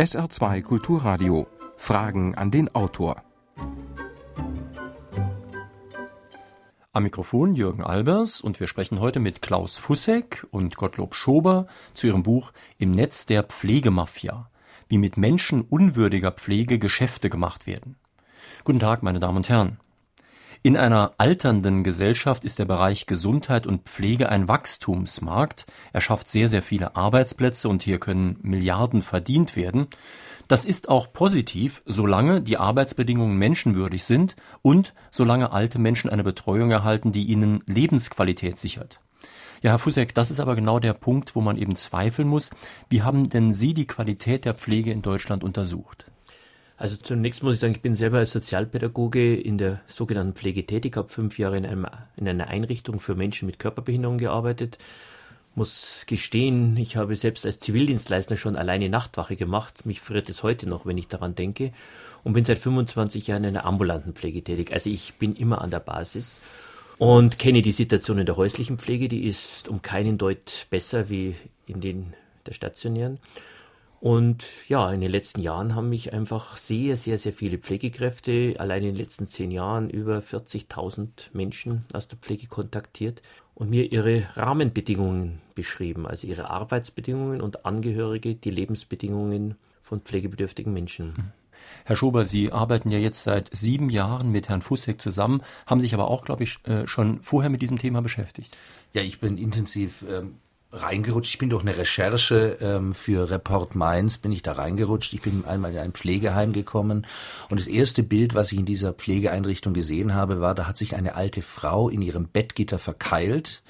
SR2 Kulturradio. Fragen an den Autor. Am Mikrofon Jürgen Albers und wir sprechen heute mit Klaus Fussek und Gottlob Schober zu ihrem Buch Im Netz der Pflegemafia, wie mit menschenunwürdiger Pflege Geschäfte gemacht werden. Guten Tag, meine Damen und Herren. In einer alternden Gesellschaft ist der Bereich Gesundheit und Pflege ein Wachstumsmarkt. Er schafft sehr, sehr viele Arbeitsplätze und hier können Milliarden verdient werden. Das ist auch positiv, solange die Arbeitsbedingungen menschenwürdig sind und solange alte Menschen eine Betreuung erhalten, die ihnen Lebensqualität sichert. Ja, Herr Fusek, das ist aber genau der Punkt, wo man eben zweifeln muss. Wie haben denn Sie die Qualität der Pflege in Deutschland untersucht? Also zunächst muss ich sagen, ich bin selber als Sozialpädagoge in der sogenannten Pflege tätig, habe fünf Jahre in, einem, in einer Einrichtung für Menschen mit Körperbehinderung gearbeitet muss gestehen, ich habe selbst als Zivildienstleister schon alleine Nachtwache gemacht. Mich friert es heute noch, wenn ich daran denke. Und bin seit 25 Jahren in der ambulanten Pflege tätig. Also ich bin immer an der Basis und kenne die Situation in der häuslichen Pflege. Die ist um keinen Deut besser wie in den der stationären. Und ja, in den letzten Jahren haben mich einfach sehr, sehr, sehr viele Pflegekräfte, allein in den letzten zehn Jahren über 40.000 Menschen aus der Pflege kontaktiert und mir ihre Rahmenbedingungen beschrieben, also ihre Arbeitsbedingungen und Angehörige, die Lebensbedingungen von pflegebedürftigen Menschen. Mhm. Herr Schober, Sie arbeiten ja jetzt seit sieben Jahren mit Herrn Fussek zusammen, haben sich aber auch, glaube ich, äh, schon vorher mit diesem Thema beschäftigt. Ja, ich bin intensiv ähm, reingerutscht. Ich bin durch eine Recherche ähm, für Report Mainz bin ich da reingerutscht. Ich bin einmal in ein Pflegeheim gekommen und das erste Bild, was ich in dieser Pflegeeinrichtung gesehen habe, war, da hat sich eine alte Frau in ihrem Bettgitter verkeilt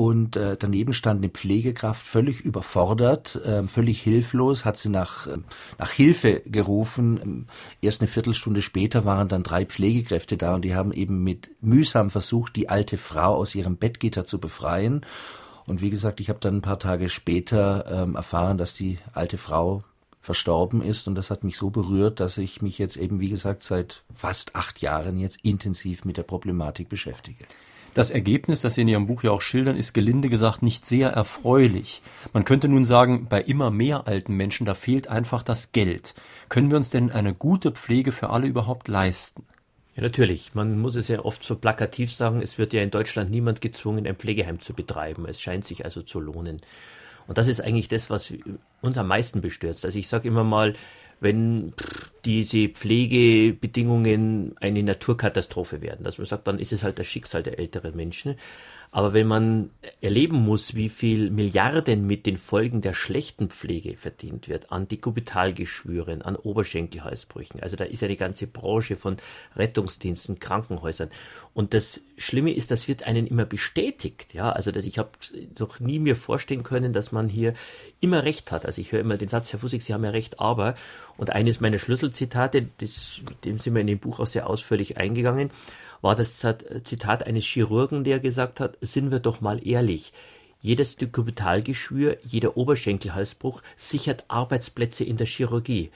und äh, daneben stand eine Pflegekraft völlig überfordert, äh, völlig hilflos, hat sie nach, äh, nach Hilfe gerufen. Erst eine Viertelstunde später waren dann drei Pflegekräfte da und die haben eben mit mühsam versucht, die alte Frau aus ihrem Bettgitter zu befreien. Und wie gesagt, ich habe dann ein paar Tage später ähm, erfahren, dass die alte Frau verstorben ist und das hat mich so berührt, dass ich mich jetzt eben, wie gesagt, seit fast acht Jahren jetzt intensiv mit der Problematik beschäftige. Das Ergebnis, das Sie in Ihrem Buch ja auch schildern, ist gelinde gesagt nicht sehr erfreulich. Man könnte nun sagen, bei immer mehr alten Menschen, da fehlt einfach das Geld. Können wir uns denn eine gute Pflege für alle überhaupt leisten? Natürlich. Man muss es ja oft so plakativ sagen, es wird ja in Deutschland niemand gezwungen, ein Pflegeheim zu betreiben. Es scheint sich also zu lohnen. Und das ist eigentlich das, was uns am meisten bestürzt. Also ich sage immer mal, wenn diese Pflegebedingungen eine Naturkatastrophe werden, dass man sagt, dann ist es halt das Schicksal der älteren Menschen. Aber wenn man erleben muss, wie viel Milliarden mit den Folgen der schlechten Pflege verdient wird, an Dekubitalgeschwüren, an Oberschenkelhalsbrüchen, also da ist eine ganze Branche von Rettungsdiensten, Krankenhäusern. Und das Schlimme ist, das wird einen immer bestätigt. Ja, also dass ich habe doch nie mir vorstellen können, dass man hier immer recht hat. Also ich höre immer den Satz, Herr Fussig, Sie haben ja recht, aber, und eines meiner Schlüsselzitate, das, dem sind wir in dem Buch auch sehr ausführlich eingegangen, war das Zitat eines Chirurgen, der gesagt hat, sind wir doch mal ehrlich. Jedes Dekubitalgeschwür, jeder Oberschenkelhalsbruch sichert Arbeitsplätze in der Chirurgie.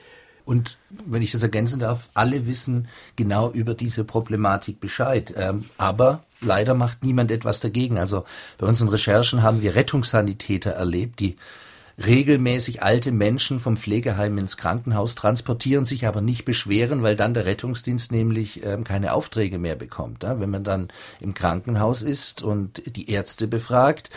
Und wenn ich das ergänzen darf, alle wissen genau über diese Problematik Bescheid. Ähm, aber leider macht niemand etwas dagegen. Also bei unseren Recherchen haben wir Rettungssanitäter erlebt, die regelmäßig alte Menschen vom Pflegeheim ins Krankenhaus transportieren, sich aber nicht beschweren, weil dann der Rettungsdienst nämlich ähm, keine Aufträge mehr bekommt. Ja? Wenn man dann im Krankenhaus ist und die Ärzte befragt,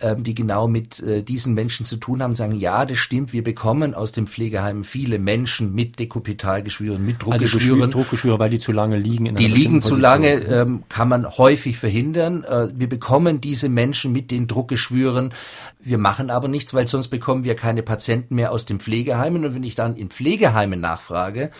ähm, die genau mit äh, diesen Menschen zu tun haben, sagen, ja, das stimmt, wir bekommen aus dem Pflegeheim viele Menschen mit Dekupitalgeschwüren, mit also Druckgeschwüren. Also Druckgeschwüre, weil die zu lange liegen. In die liegen zu lange, ähm, kann man häufig verhindern. Äh, wir bekommen diese Menschen mit den Druckgeschwüren. Wir machen aber nichts, weil sonst bekommen wir keine Patienten mehr aus den Pflegeheimen. Und wenn ich dann in Pflegeheimen nachfrage,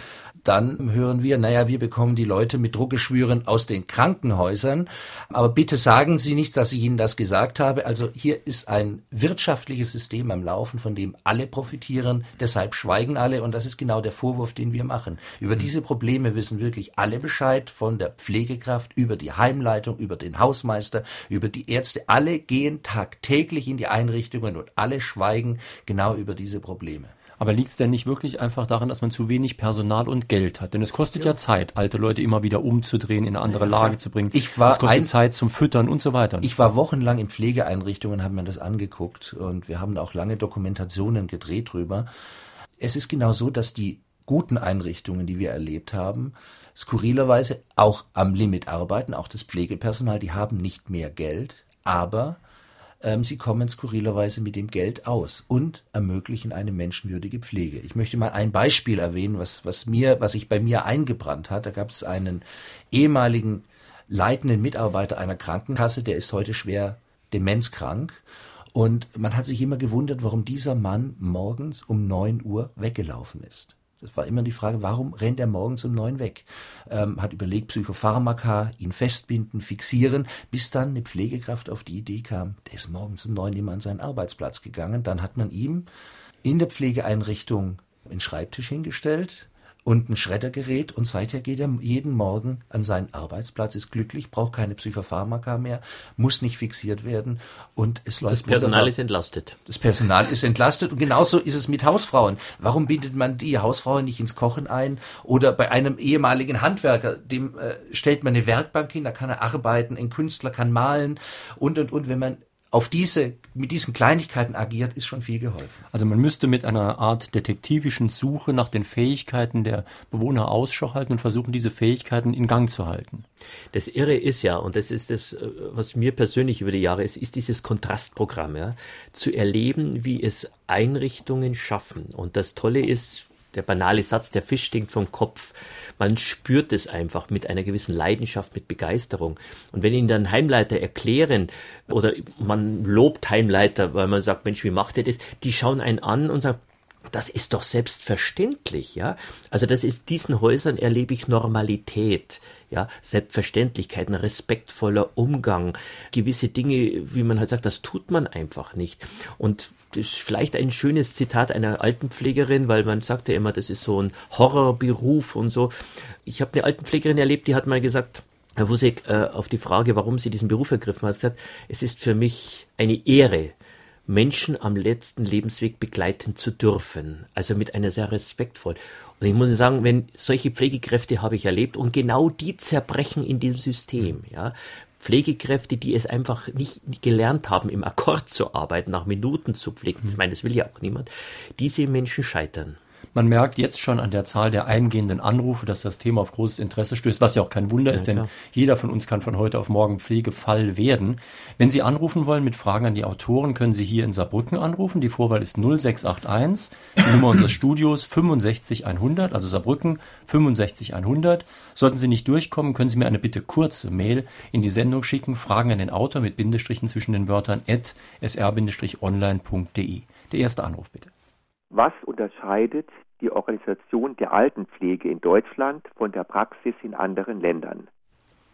dann hören wir, naja, wir bekommen die Leute mit Druckgeschwüren aus den Krankenhäusern. Aber bitte sagen Sie nicht, dass ich Ihnen das gesagt habe. Also hier ist ein wirtschaftliches System am Laufen, von dem alle profitieren. Deshalb schweigen alle. Und das ist genau der Vorwurf, den wir machen. Über mhm. diese Probleme wissen wirklich alle Bescheid, von der Pflegekraft über die Heimleitung, über den Hausmeister, über die Ärzte. Alle gehen tagtäglich in die Einrichtungen und alle schweigen genau über diese Probleme. Aber liegt es denn nicht wirklich einfach daran, dass man zu wenig Personal und Geld hat? Denn es kostet ja, ja Zeit, alte Leute immer wieder umzudrehen, in eine andere Lage zu bringen. Ich war es kostet ein, Zeit zum Füttern und so weiter. Ich war wochenlang in Pflegeeinrichtungen, habe mir das angeguckt und wir haben auch lange Dokumentationen gedreht drüber es ist genau so, dass die guten Einrichtungen, die wir erlebt haben, skurrilerweise auch am Limit arbeiten, auch das Pflegepersonal, die haben nicht mehr Geld, aber ähm, sie kommen skurrilerweise mit dem Geld aus und ermöglichen eine menschenwürdige Pflege. Ich möchte mal ein Beispiel erwähnen, was, was mir, was sich bei mir eingebrannt hat. Da gab es einen ehemaligen leitenden Mitarbeiter einer Krankenkasse, der ist heute schwer demenzkrank. Und man hat sich immer gewundert, warum dieser Mann morgens um neun Uhr weggelaufen ist. Das war immer die Frage, warum rennt er morgens um neun weg? Ähm, hat überlegt, Psychopharmaka, ihn festbinden, fixieren, bis dann eine Pflegekraft auf die Idee kam, der ist morgens um neun immer an seinen Arbeitsplatz gegangen. Dann hat man ihm in der Pflegeeinrichtung einen Schreibtisch hingestellt, und ein Schreddergerät und seither geht er jeden Morgen an seinen Arbeitsplatz, ist glücklich, braucht keine Psychopharmaka mehr, muss nicht fixiert werden und es läuft. Das Personal wunderbar. ist entlastet. Das Personal ist entlastet und genauso ist es mit Hausfrauen. Warum bindet man die Hausfrauen nicht ins Kochen ein oder bei einem ehemaligen Handwerker, dem äh, stellt man eine Werkbank hin, da kann er arbeiten, ein Künstler kann malen und und und, wenn man auf diese, mit diesen Kleinigkeiten agiert, ist schon viel geholfen. Also man müsste mit einer Art detektivischen Suche nach den Fähigkeiten der Bewohner Ausschau halten und versuchen, diese Fähigkeiten in Gang zu halten. Das Irre ist ja, und das ist das, was mir persönlich über die Jahre ist, ist dieses Kontrastprogramm, ja, zu erleben, wie es Einrichtungen schaffen. Und das Tolle ist, der banale Satz, der Fisch stinkt vom Kopf. Man spürt es einfach mit einer gewissen Leidenschaft, mit Begeisterung. Und wenn Ihnen dann Heimleiter erklären oder man lobt Heimleiter, weil man sagt, Mensch, wie macht er das? Die schauen einen an und sagen, das ist doch selbstverständlich, ja. Also das ist, diesen Häusern erlebe ich Normalität, ja, Selbstverständlichkeit, ein respektvoller Umgang, gewisse Dinge, wie man halt sagt, das tut man einfach nicht. Und das ist vielleicht ein schönes Zitat einer Altenpflegerin, weil man sagt ja immer, das ist so ein Horrorberuf und so. Ich habe eine Altenpflegerin erlebt, die hat mal gesagt, Herr Wusek, äh, auf die Frage, warum sie diesen Beruf ergriffen hat, gesagt, es ist für mich eine Ehre, Menschen am letzten Lebensweg begleiten zu dürfen. Also mit einer sehr respektvoll. Und ich muss sagen, wenn solche Pflegekräfte habe ich erlebt und genau die zerbrechen in dem System, ja. Pflegekräfte, die es einfach nicht, nicht gelernt haben, im Akkord zu arbeiten, nach Minuten zu pflegen. Ich meine, das will ja auch niemand. Diese Menschen scheitern. Man merkt jetzt schon an der Zahl der eingehenden Anrufe, dass das Thema auf großes Interesse stößt, was ja auch kein Wunder ja, ist, denn klar. jeder von uns kann von heute auf morgen Pflegefall werden. Wenn Sie anrufen wollen mit Fragen an die Autoren, können Sie hier in Saarbrücken anrufen. Die Vorwahl ist 0681, die Nummer unseres Studios 65100, also Saarbrücken 65100. Sollten Sie nicht durchkommen, können Sie mir eine bitte kurze Mail in die Sendung schicken, Fragen an den Autor mit Bindestrichen zwischen den Wörtern at sr-online.de. Der erste Anruf bitte. Was unterscheidet die Organisation der Altenpflege in Deutschland von der Praxis in anderen Ländern?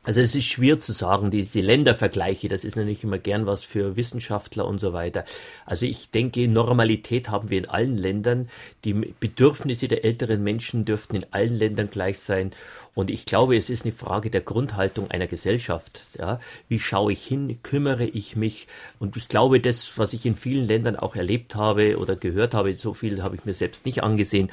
Also es ist schwer zu sagen, diese Ländervergleiche, das ist natürlich immer gern was für Wissenschaftler und so weiter. Also ich denke, Normalität haben wir in allen Ländern. Die Bedürfnisse der älteren Menschen dürften in allen Ländern gleich sein. Und ich glaube, es ist eine Frage der Grundhaltung einer Gesellschaft. Ja? Wie schaue ich hin? Kümmere ich mich? Und ich glaube, das, was ich in vielen Ländern auch erlebt habe oder gehört habe, so viel habe ich mir selbst nicht angesehen,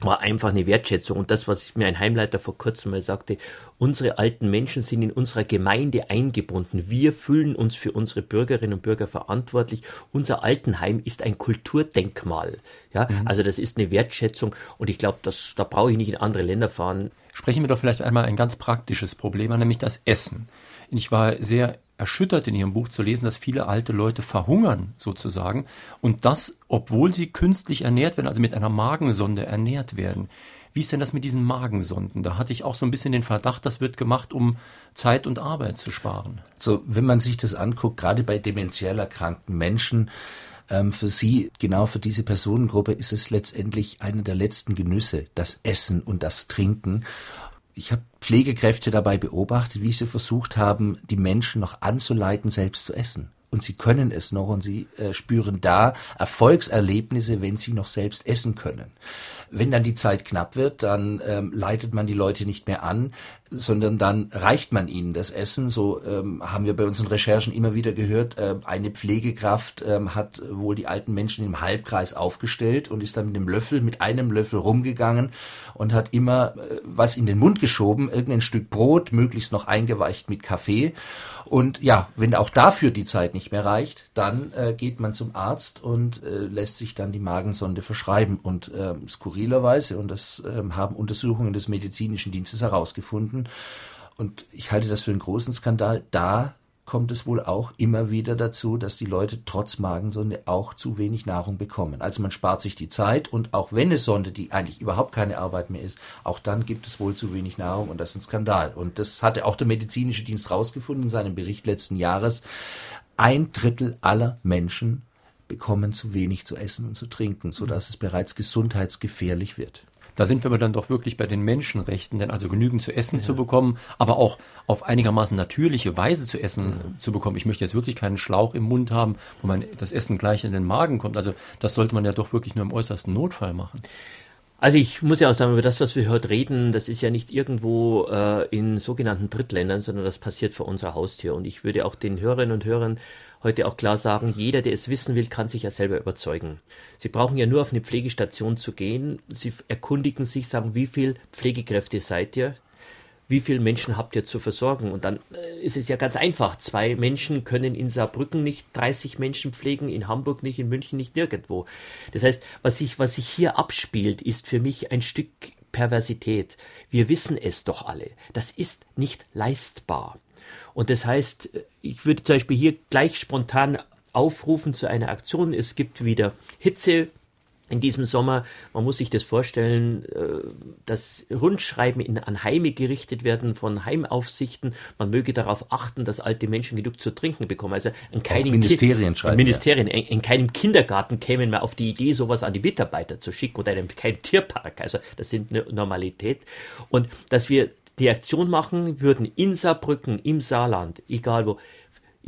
war einfach eine Wertschätzung. Und das, was mir ein Heimleiter vor kurzem mal sagte, unsere alten Menschen sind in unserer Gemeinde eingebunden. Wir fühlen uns für unsere Bürgerinnen und Bürger verantwortlich. Unser Altenheim ist ein Kulturdenkmal. Ja, mhm. also das ist eine Wertschätzung. Und ich glaube, da brauche ich nicht in andere Länder fahren. Sprechen wir doch vielleicht einmal ein ganz praktisches Problem an, nämlich das Essen. Ich war sehr erschüttert in Ihrem Buch zu lesen, dass viele alte Leute verhungern sozusagen und das, obwohl sie künstlich ernährt werden, also mit einer Magensonde ernährt werden. Wie ist denn das mit diesen Magensonden? Da hatte ich auch so ein bisschen den Verdacht, das wird gemacht, um Zeit und Arbeit zu sparen. So, wenn man sich das anguckt, gerade bei dementiell erkrankten Menschen, ähm, für sie, genau für diese Personengruppe, ist es letztendlich einer der letzten Genüsse, das Essen und das Trinken ich habe Pflegekräfte dabei beobachtet, wie sie versucht haben, die Menschen noch anzuleiten, selbst zu essen. Und sie können es noch und sie äh, spüren da Erfolgserlebnisse, wenn sie noch selbst essen können. Wenn dann die Zeit knapp wird, dann ähm, leitet man die Leute nicht mehr an. Sondern dann reicht man ihnen das Essen. So ähm, haben wir bei unseren Recherchen immer wieder gehört, äh, eine Pflegekraft ähm, hat wohl die alten Menschen im Halbkreis aufgestellt und ist dann mit dem Löffel, mit einem Löffel rumgegangen und hat immer äh, was in den Mund geschoben, irgendein Stück Brot, möglichst noch eingeweicht mit Kaffee. Und ja, wenn auch dafür die Zeit nicht mehr reicht, dann äh, geht man zum Arzt und äh, lässt sich dann die Magensonde verschreiben. Und äh, skurrilerweise, und das äh, haben Untersuchungen des medizinischen Dienstes herausgefunden, und ich halte das für einen großen Skandal, da kommt es wohl auch immer wieder dazu, dass die Leute trotz Magensonde auch zu wenig Nahrung bekommen. Also man spart sich die Zeit und auch wenn es Sonde, die eigentlich überhaupt keine Arbeit mehr ist, auch dann gibt es wohl zu wenig Nahrung und das ist ein Skandal. Und das hatte auch der medizinische Dienst rausgefunden in seinem Bericht letzten Jahres. Ein Drittel aller Menschen bekommen zu wenig zu essen und zu trinken, sodass es bereits gesundheitsgefährlich wird. Da sind wir dann doch wirklich bei den Menschenrechten, denn also genügend zu essen ja. zu bekommen, aber auch auf einigermaßen natürliche Weise zu essen ja. zu bekommen. Ich möchte jetzt wirklich keinen Schlauch im Mund haben, wo man das Essen gleich in den Magen kommt. Also das sollte man ja doch wirklich nur im äußersten Notfall machen. Also ich muss ja auch sagen, über das, was wir heute reden, das ist ja nicht irgendwo äh, in sogenannten Drittländern, sondern das passiert vor unserer Haustür. Und ich würde auch den Hörerinnen und Hörern heute auch klar sagen, jeder, der es wissen will, kann sich ja selber überzeugen. Sie brauchen ja nur auf eine Pflegestation zu gehen. Sie erkundigen sich, sagen, wie viel Pflegekräfte seid ihr? Wie viele Menschen habt ihr zu versorgen? Und dann äh, ist es ja ganz einfach. Zwei Menschen können in Saarbrücken nicht 30 Menschen pflegen, in Hamburg nicht, in München nicht, nirgendwo. Das heißt, was sich, was sich hier abspielt, ist für mich ein Stück Perversität. Wir wissen es doch alle. Das ist nicht leistbar. Und das heißt, ich würde zum Beispiel hier gleich spontan aufrufen zu einer Aktion. Es gibt wieder Hitze in diesem Sommer. Man muss sich das vorstellen, äh, dass Rundschreiben in, an Heime gerichtet werden von Heimaufsichten. Man möge darauf achten, dass alte Menschen genug zu trinken bekommen. Also in keinem Ministerien schreiben. Ministerien, ja. in, in, keinem Kindergarten kämen wir auf die Idee, sowas an die Mitarbeiter zu schicken oder in keinem Tierpark. Also das sind eine Normalität. Und dass wir die Aktion machen würden in Saarbrücken, im Saarland, egal wo.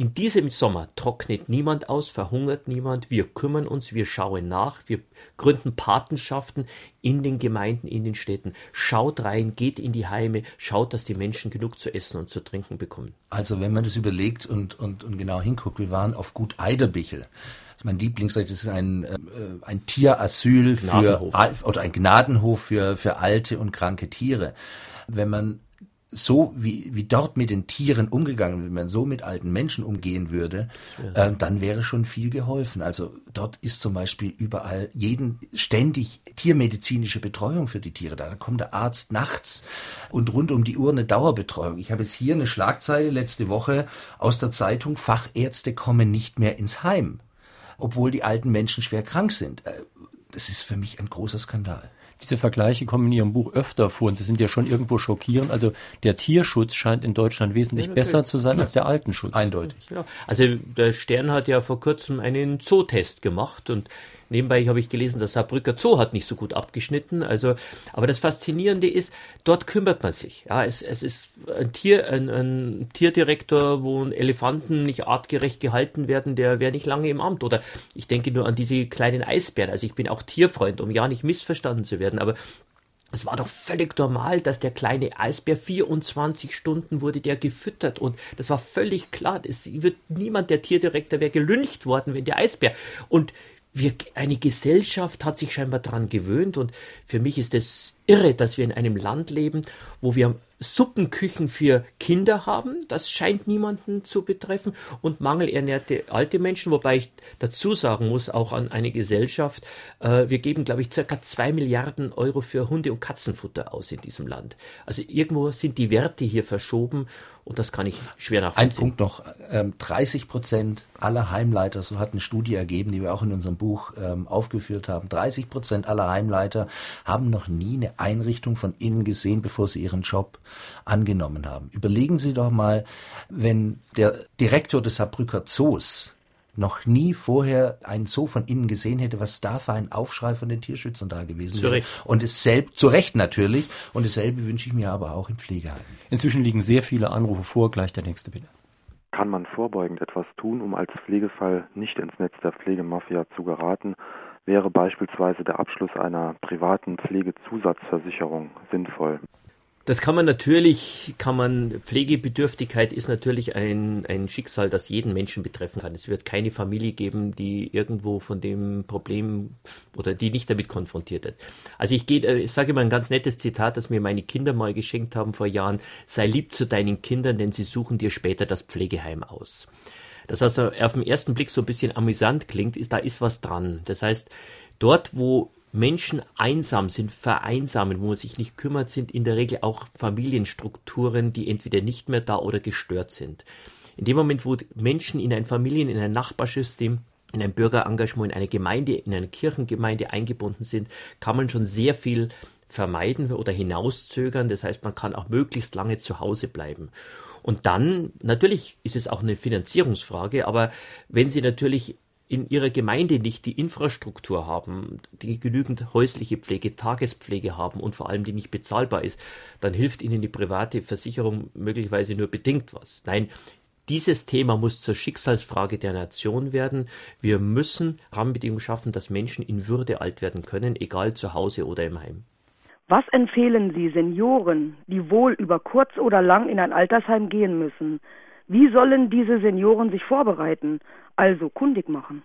In diesem Sommer trocknet niemand aus, verhungert niemand. Wir kümmern uns, wir schauen nach, wir gründen Patenschaften in den Gemeinden, in den Städten. Schaut rein, geht in die Heime, schaut, dass die Menschen genug zu essen und zu trinken bekommen. Also wenn man das überlegt und, und, und genau hinguckt, wir waren auf Gut Eiderbichel. Das ist mein Lieblingsrecht, das ist ein, äh, ein Tierasyl für, oder ein Gnadenhof für, für alte und kranke Tiere wenn man so wie, wie dort mit den Tieren umgegangen, wenn man so mit alten Menschen umgehen würde, ja. äh, dann wäre schon viel geholfen. Also dort ist zum Beispiel überall jeden ständig tiermedizinische Betreuung für die Tiere da. Da kommt der Arzt nachts und rund um die Uhr eine Dauerbetreuung. Ich habe jetzt hier eine Schlagzeile letzte Woche aus der Zeitung, Fachärzte kommen nicht mehr ins Heim, obwohl die alten Menschen schwer krank sind. Äh, das ist für mich ein großer Skandal. Diese Vergleiche kommen in Ihrem Buch öfter vor und sie sind ja schon irgendwo schockierend. Also der Tierschutz scheint in Deutschland wesentlich ja, besser zu sein ja. als der Altenschutz. Eindeutig. Ja. Also der Stern hat ja vor kurzem einen Zootest gemacht und Nebenbei habe ich gelesen, das Saarbrücker Zoo hat nicht so gut abgeschnitten. Also, aber das Faszinierende ist, dort kümmert man sich. Ja, es, es ist ein Tier, ein, ein Tierdirektor, wo Elefanten nicht artgerecht gehalten werden, der wäre nicht lange im Amt. Oder ich denke nur an diese kleinen Eisbären. Also ich bin auch Tierfreund, um ja nicht missverstanden zu werden. Aber es war doch völlig normal, dass der kleine Eisbär 24 Stunden wurde der gefüttert und das war völlig klar. Es wird niemand, der Tierdirektor wäre gelüncht worden, wenn der Eisbär. Und wir, eine Gesellschaft hat sich scheinbar daran gewöhnt und für mich ist es irre, dass wir in einem Land leben, wo wir Suppenküchen für Kinder haben. Das scheint niemanden zu betreffen und mangelernährte alte Menschen, wobei ich dazu sagen muss, auch an eine Gesellschaft, äh, wir geben, glaube ich, circa zwei Milliarden Euro für Hunde- und Katzenfutter aus in diesem Land. Also irgendwo sind die Werte hier verschoben und das kann ich schwer nachvollziehen. Ein Punkt noch, ähm, 30 Prozent aller Heimleiter, so hat eine Studie ergeben, die wir auch in unserem Buch ähm, aufgeführt haben, 30 Prozent aller Heimleiter haben noch nie eine Einrichtung von innen gesehen, bevor sie ihren Job angenommen haben. Überlegen Sie doch mal, wenn der Direktor des Saarbrücker Zoos noch nie vorher einen Zoo von innen gesehen hätte, was da für ein Aufschrei von den Tierschützern da gewesen wäre. Und es selbst, zu Recht natürlich, und dasselbe wünsche ich mir aber auch im Pflegeheim. Inzwischen liegen sehr viele Anrufe vor, gleich der nächste bitte. Kann man vorbeugend etwas tun, um als Pflegefall nicht ins Netz der Pflegemafia zu geraten? Wäre beispielsweise der Abschluss einer privaten Pflegezusatzversicherung sinnvoll? Das kann man natürlich, kann man, Pflegebedürftigkeit ist natürlich ein, ein Schicksal, das jeden Menschen betreffen kann. Es wird keine Familie geben, die irgendwo von dem Problem oder die nicht damit konfrontiert wird. Also ich gehe, äh, ich sage mal ein ganz nettes Zitat, das mir meine Kinder mal geschenkt haben vor Jahren. Sei lieb zu deinen Kindern, denn sie suchen dir später das Pflegeheim aus. Das heißt, auf den ersten Blick so ein bisschen amüsant klingt, ist, da ist was dran. Das heißt, dort, wo Menschen einsam sind, vereinsamen, wo man sich nicht kümmert, sind in der Regel auch Familienstrukturen, die entweder nicht mehr da oder gestört sind. In dem Moment, wo Menschen in ein Familien-, in ein Nachbarsystem, in ein Bürgerengagement, in eine Gemeinde, in eine Kirchengemeinde eingebunden sind, kann man schon sehr viel vermeiden oder hinauszögern. Das heißt, man kann auch möglichst lange zu Hause bleiben. Und dann, natürlich ist es auch eine Finanzierungsfrage, aber wenn Sie natürlich in ihrer Gemeinde nicht die Infrastruktur haben, die genügend häusliche Pflege, Tagespflege haben und vor allem die nicht bezahlbar ist, dann hilft ihnen die private Versicherung möglicherweise nur bedingt was. Nein, dieses Thema muss zur Schicksalsfrage der Nation werden. Wir müssen Rahmenbedingungen schaffen, dass Menschen in Würde alt werden können, egal zu Hause oder im Heim. Was empfehlen Sie Senioren, die wohl über kurz oder lang in ein Altersheim gehen müssen? Wie sollen diese Senioren sich vorbereiten? also kundig machen.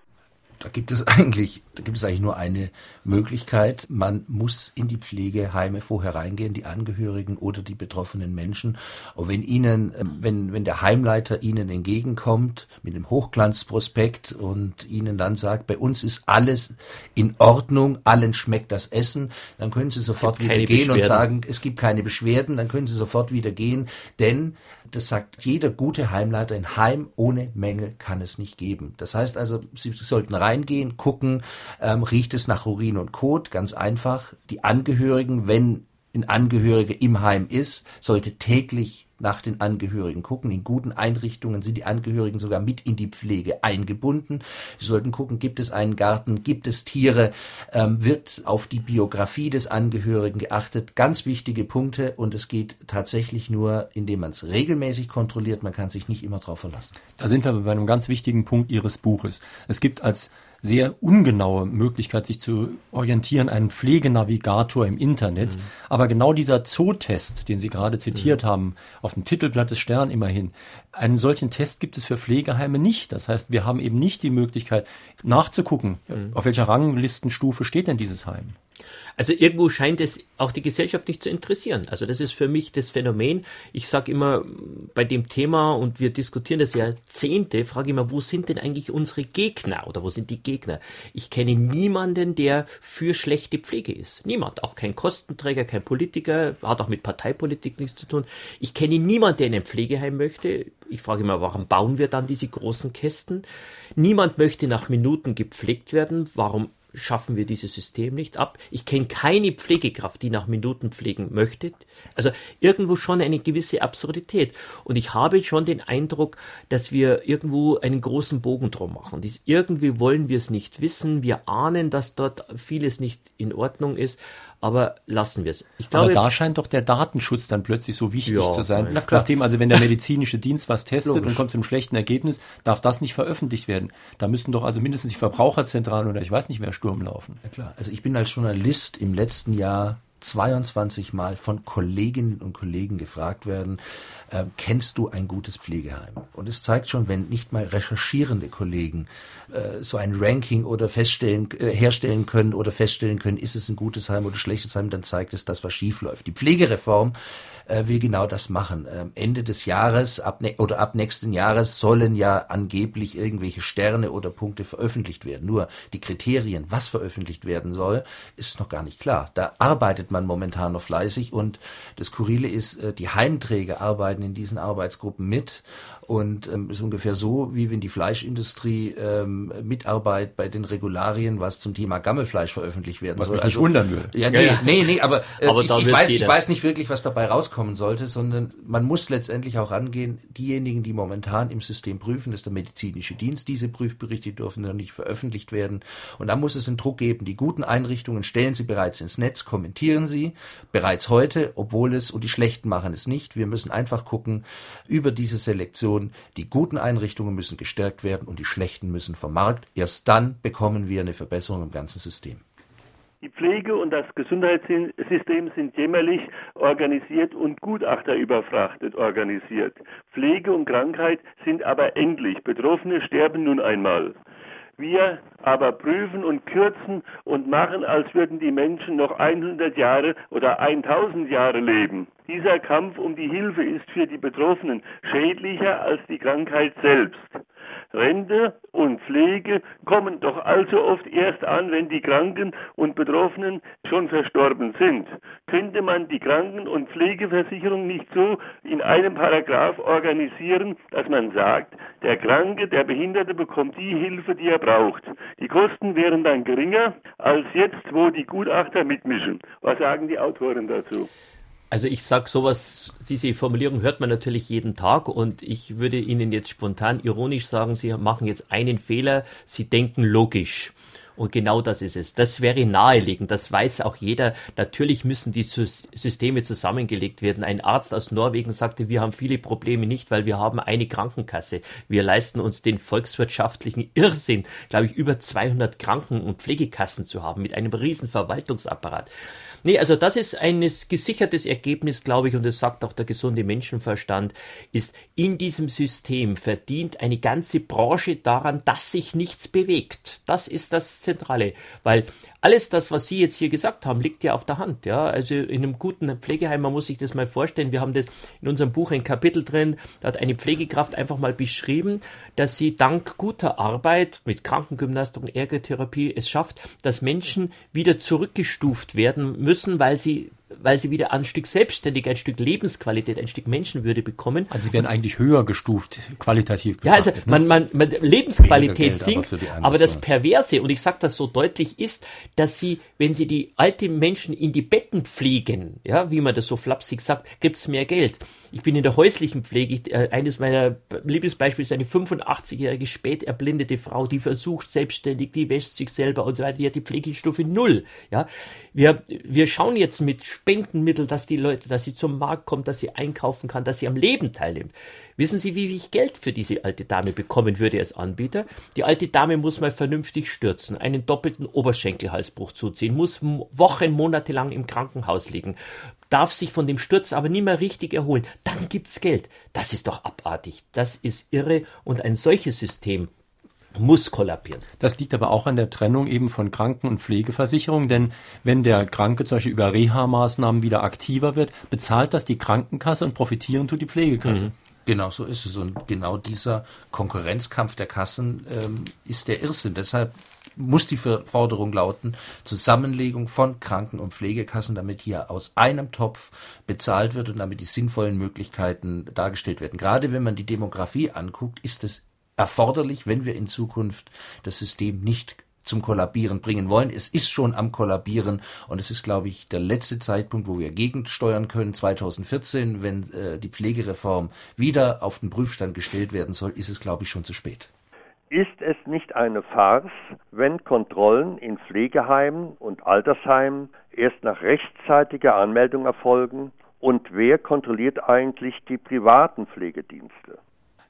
Da gibt es eigentlich, da gibt es eigentlich nur eine Möglichkeit. Man muss in die Pflegeheime vorher reingehen, die Angehörigen oder die betroffenen Menschen. Und wenn ihnen, ähm, wenn, wenn der Heimleiter ihnen entgegenkommt mit einem Hochglanzprospekt und ihnen dann sagt, bei uns ist alles in Ordnung, allen schmeckt das Essen, dann können sie sofort wieder gehen und sagen, es gibt keine Beschwerden, dann können sie sofort wieder gehen, denn das sagt jeder gute Heimleiter, ein Heim ohne Mängel kann es nicht geben. Das heißt also, Sie sollten reingehen, gucken, ähm, riecht es nach Urin und Kot, ganz einfach. Die Angehörigen, wenn ein Angehöriger im Heim ist, sollte täglich nach den Angehörigen gucken. In guten Einrichtungen sind die Angehörigen sogar mit in die Pflege eingebunden. Sie sollten gucken, gibt es einen Garten, gibt es Tiere, ähm, wird auf die Biografie des Angehörigen geachtet. Ganz wichtige Punkte und es geht tatsächlich nur, indem man es regelmäßig kontrolliert. Man kann sich nicht immer darauf verlassen. Da sind wir bei einem ganz wichtigen Punkt Ihres Buches. Es gibt als sehr ungenaue Möglichkeit, sich zu orientieren, einen Pflegenavigator im Internet. Mhm. Aber genau dieser Zootest, den Sie gerade zitiert mhm. haben, auf dem Titelblatt des Stern immerhin, einen solchen Test gibt es für Pflegeheime nicht. Das heißt, wir haben eben nicht die Möglichkeit nachzugucken, mhm. auf welcher Ranglistenstufe steht denn dieses Heim. Also irgendwo scheint es auch die Gesellschaft nicht zu interessieren. Also das ist für mich das Phänomen. Ich sage immer bei dem Thema, und wir diskutieren das Jahrzehnte, frage immer, wo sind denn eigentlich unsere Gegner oder wo sind die Gegner? Ich kenne niemanden, der für schlechte Pflege ist. Niemand. Auch kein Kostenträger, kein Politiker, hat auch mit Parteipolitik nichts zu tun. Ich kenne niemanden, der in ein Pflegeheim möchte. Ich frage immer, warum bauen wir dann diese großen Kästen? Niemand möchte nach Minuten gepflegt werden. Warum schaffen wir dieses System nicht ab. Ich kenne keine Pflegekraft, die nach Minuten pflegen möchte. Also irgendwo schon eine gewisse Absurdität. Und ich habe schon den Eindruck, dass wir irgendwo einen großen Bogen drum machen. Dies, irgendwie wollen wir es nicht wissen. Wir ahnen, dass dort vieles nicht in Ordnung ist aber lassen wir es. aber da scheint doch der Datenschutz dann plötzlich so wichtig ja, zu sein. Klar. Nachdem also, wenn der medizinische Dienst was testet Logisch. und kommt zu einem schlechten Ergebnis, darf das nicht veröffentlicht werden. Da müssen doch also mindestens die Verbraucherzentralen oder ich weiß nicht wer Sturm laufen. Ja klar. Also ich bin als Journalist im letzten Jahr 22 Mal von Kolleginnen und Kollegen gefragt werden, äh, kennst du ein gutes Pflegeheim? Und es zeigt schon, wenn nicht mal recherchierende Kollegen äh, so ein Ranking oder feststellen, äh, herstellen können oder feststellen können, ist es ein gutes Heim oder schlechtes Heim, dann zeigt es, dass was schief läuft. Die Pflegereform äh, will genau das machen. Ähm, Ende des Jahres ab ne oder ab nächsten Jahres sollen ja angeblich irgendwelche Sterne oder Punkte veröffentlicht werden. Nur die Kriterien, was veröffentlicht werden soll, ist noch gar nicht klar. Da arbeitet man momentan noch fleißig und das Skurrile ist, äh, die Heimträger arbeiten in diesen Arbeitsgruppen mit und ähm, ist ungefähr so, wie wenn die Fleischindustrie ähm, Mitarbeit bei den Regularien, was zum Thema Gammelfleisch veröffentlicht werden was soll. Was mich also, nicht wundern würde. Ja, nee, ja, ja. nee, nee, aber, äh, aber ich, ich, weiß, ich weiß nicht wirklich, was dabei rauskommen sollte, sondern man muss letztendlich auch angehen, diejenigen, die momentan im System prüfen, ist der medizinische Dienst. Diese Prüfberichte dürfen noch nicht veröffentlicht werden. Und da muss es einen Druck geben. Die guten Einrichtungen stellen sie bereits ins Netz, kommentieren sie bereits heute, obwohl es, und die schlechten machen es nicht. Wir müssen einfach gucken, über diese Selektion die guten Einrichtungen müssen gestärkt werden und die schlechten müssen vom Markt. Erst dann bekommen wir eine Verbesserung im ganzen System. Die Pflege und das Gesundheitssystem sind jämmerlich organisiert und Gutachter überfrachtet organisiert. Pflege und Krankheit sind aber endlich. Betroffene sterben nun einmal. Wir aber prüfen und kürzen und machen, als würden die Menschen noch 100 Jahre oder 1000 Jahre leben. Dieser Kampf um die Hilfe ist für die Betroffenen schädlicher als die Krankheit selbst. Rente und Pflege kommen doch allzu oft erst an, wenn die Kranken und Betroffenen schon verstorben sind. Könnte man die Kranken- und Pflegeversicherung nicht so in einem Paragraph organisieren, dass man sagt, der Kranke, der Behinderte bekommt die Hilfe, die er braucht. Die Kosten wären dann geringer als jetzt, wo die Gutachter mitmischen. Was sagen die Autoren dazu? Also ich sage sowas, diese Formulierung hört man natürlich jeden Tag und ich würde Ihnen jetzt spontan ironisch sagen, Sie machen jetzt einen Fehler, Sie denken logisch. Und genau das ist es. Das wäre naheliegend. Das weiß auch jeder. Natürlich müssen die Systeme zusammengelegt werden. Ein Arzt aus Norwegen sagte, wir haben viele Probleme nicht, weil wir haben eine Krankenkasse. Wir leisten uns den volkswirtschaftlichen Irrsinn, glaube ich, über 200 Kranken- und Pflegekassen zu haben mit einem riesen Verwaltungsapparat. Nee, also das ist ein gesichertes Ergebnis, glaube ich, und das sagt auch der gesunde Menschenverstand, ist in diesem System verdient eine ganze Branche daran, dass sich nichts bewegt. Das ist das Zentrale, weil alles das, was Sie jetzt hier gesagt haben, liegt ja auf der Hand. Ja, also in einem guten Pflegeheim, man muss sich das mal vorstellen. Wir haben das in unserem Buch ein Kapitel drin, da hat eine Pflegekraft einfach mal beschrieben, dass sie dank guter Arbeit mit Krankengymnastik und Ergotherapie es schafft, dass Menschen wieder zurückgestuft werden müssen, weil sie weil sie wieder ein Stück Selbstständigkeit, ein Stück Lebensqualität, ein Stück Menschenwürde bekommen. Also sie werden eigentlich höher gestuft, qualitativ betrachtet. Ja, also man, man, man Lebensqualität sinkt, aber, aber, das Perverse, und ich sage das so deutlich, ist, dass sie, wenn sie die alten Menschen in die Betten pflegen, ja, wie man das so flapsig sagt, gibt's mehr Geld. Ich bin in der häuslichen Pflege. Ich, äh, eines meiner Lieblingsbeispiele ist eine 85-jährige spät erblindete Frau, die versucht selbstständig, die wäscht sich selber und so weiter. Die hat die Pflegestufe null. Ja, wir, wir schauen jetzt mit Spendenmitteln, dass die Leute, dass sie zum Markt kommt, dass sie einkaufen kann, dass sie am Leben teilnimmt. Wissen Sie, wie ich Geld für diese alte Dame bekommen würde als Anbieter? Die alte Dame muss mal vernünftig stürzen, einen doppelten Oberschenkelhalsbruch zuziehen, muss Wochen, Monate lang im Krankenhaus liegen, darf sich von dem Sturz aber nie mehr richtig erholen. Dann gibt's Geld. Das ist doch abartig. Das ist irre und ein solches System muss kollabieren. Das liegt aber auch an der Trennung eben von Kranken- und Pflegeversicherung, denn wenn der Kranke zum Beispiel über Reha-Maßnahmen wieder aktiver wird, bezahlt das die Krankenkasse und profitieren tut die Pflegekasse. Mhm. Genau so ist es. Und genau dieser Konkurrenzkampf der Kassen ähm, ist der Irrsinn. Deshalb muss die Forderung lauten, Zusammenlegung von Kranken- und Pflegekassen, damit hier aus einem Topf bezahlt wird und damit die sinnvollen Möglichkeiten dargestellt werden. Gerade wenn man die Demografie anguckt, ist es erforderlich, wenn wir in Zukunft das System nicht zum Kollabieren bringen wollen. Es ist schon am Kollabieren und es ist, glaube ich, der letzte Zeitpunkt, wo wir gegensteuern können. 2014, wenn äh, die Pflegereform wieder auf den Prüfstand gestellt werden soll, ist es, glaube ich, schon zu spät. Ist es nicht eine Farce, wenn Kontrollen in Pflegeheimen und Altersheimen erst nach rechtzeitiger Anmeldung erfolgen? Und wer kontrolliert eigentlich die privaten Pflegedienste?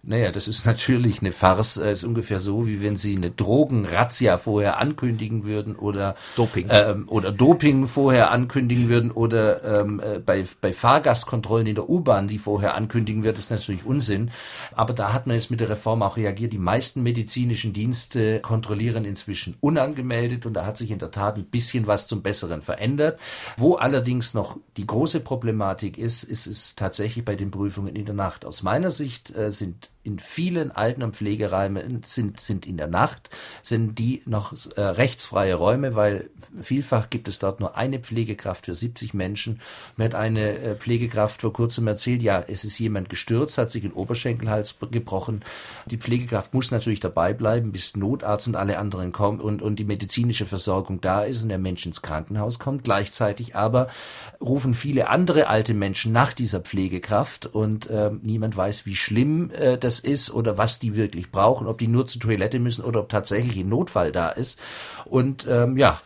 Naja, das ist natürlich eine Farce. Es ist ungefähr so, wie wenn Sie eine Drogenrazzia vorher ankündigen würden oder Doping ähm, oder Doping vorher ankündigen würden oder ähm, äh, bei, bei Fahrgastkontrollen in der U-Bahn, die vorher ankündigen würden, ist natürlich Unsinn. Aber da hat man jetzt mit der Reform auch reagiert. Die meisten medizinischen Dienste kontrollieren inzwischen unangemeldet und da hat sich in der Tat ein bisschen was zum Besseren verändert. Wo allerdings noch die große Problematik ist, ist es tatsächlich bei den Prüfungen in der Nacht. Aus meiner Sicht äh, sind in vielen Alten- und Pflegeräumen sind, sind in der Nacht, sind die noch äh, rechtsfreie Räume, weil vielfach gibt es dort nur eine Pflegekraft für 70 Menschen. Mir hat eine äh, Pflegekraft vor kurzem erzählt, ja, es ist jemand gestürzt, hat sich den Oberschenkelhals gebrochen. Die Pflegekraft muss natürlich dabei bleiben, bis Notarzt und alle anderen kommen und, und die medizinische Versorgung da ist und der Mensch ins Krankenhaus kommt. Gleichzeitig aber rufen viele andere alte Menschen nach dieser Pflegekraft und äh, niemand weiß, wie schlimm äh, das das ist oder was die wirklich brauchen, ob die nur zur Toilette müssen oder ob tatsächlich ein Notfall da ist. Und ähm, ja,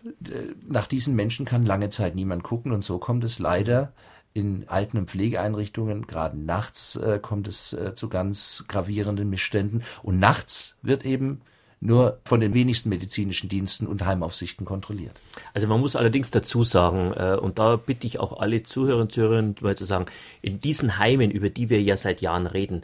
nach diesen Menschen kann lange Zeit niemand gucken und so kommt es leider in Alten- und Pflegeeinrichtungen, gerade nachts äh, kommt es äh, zu ganz gravierenden Missständen. Und nachts wird eben nur von den wenigsten medizinischen Diensten und Heimaufsichten kontrolliert. Also man muss allerdings dazu sagen, äh, und da bitte ich auch alle Zuhörer und Zuhörerinnen mal zu sagen, in diesen Heimen, über die wir ja seit Jahren reden,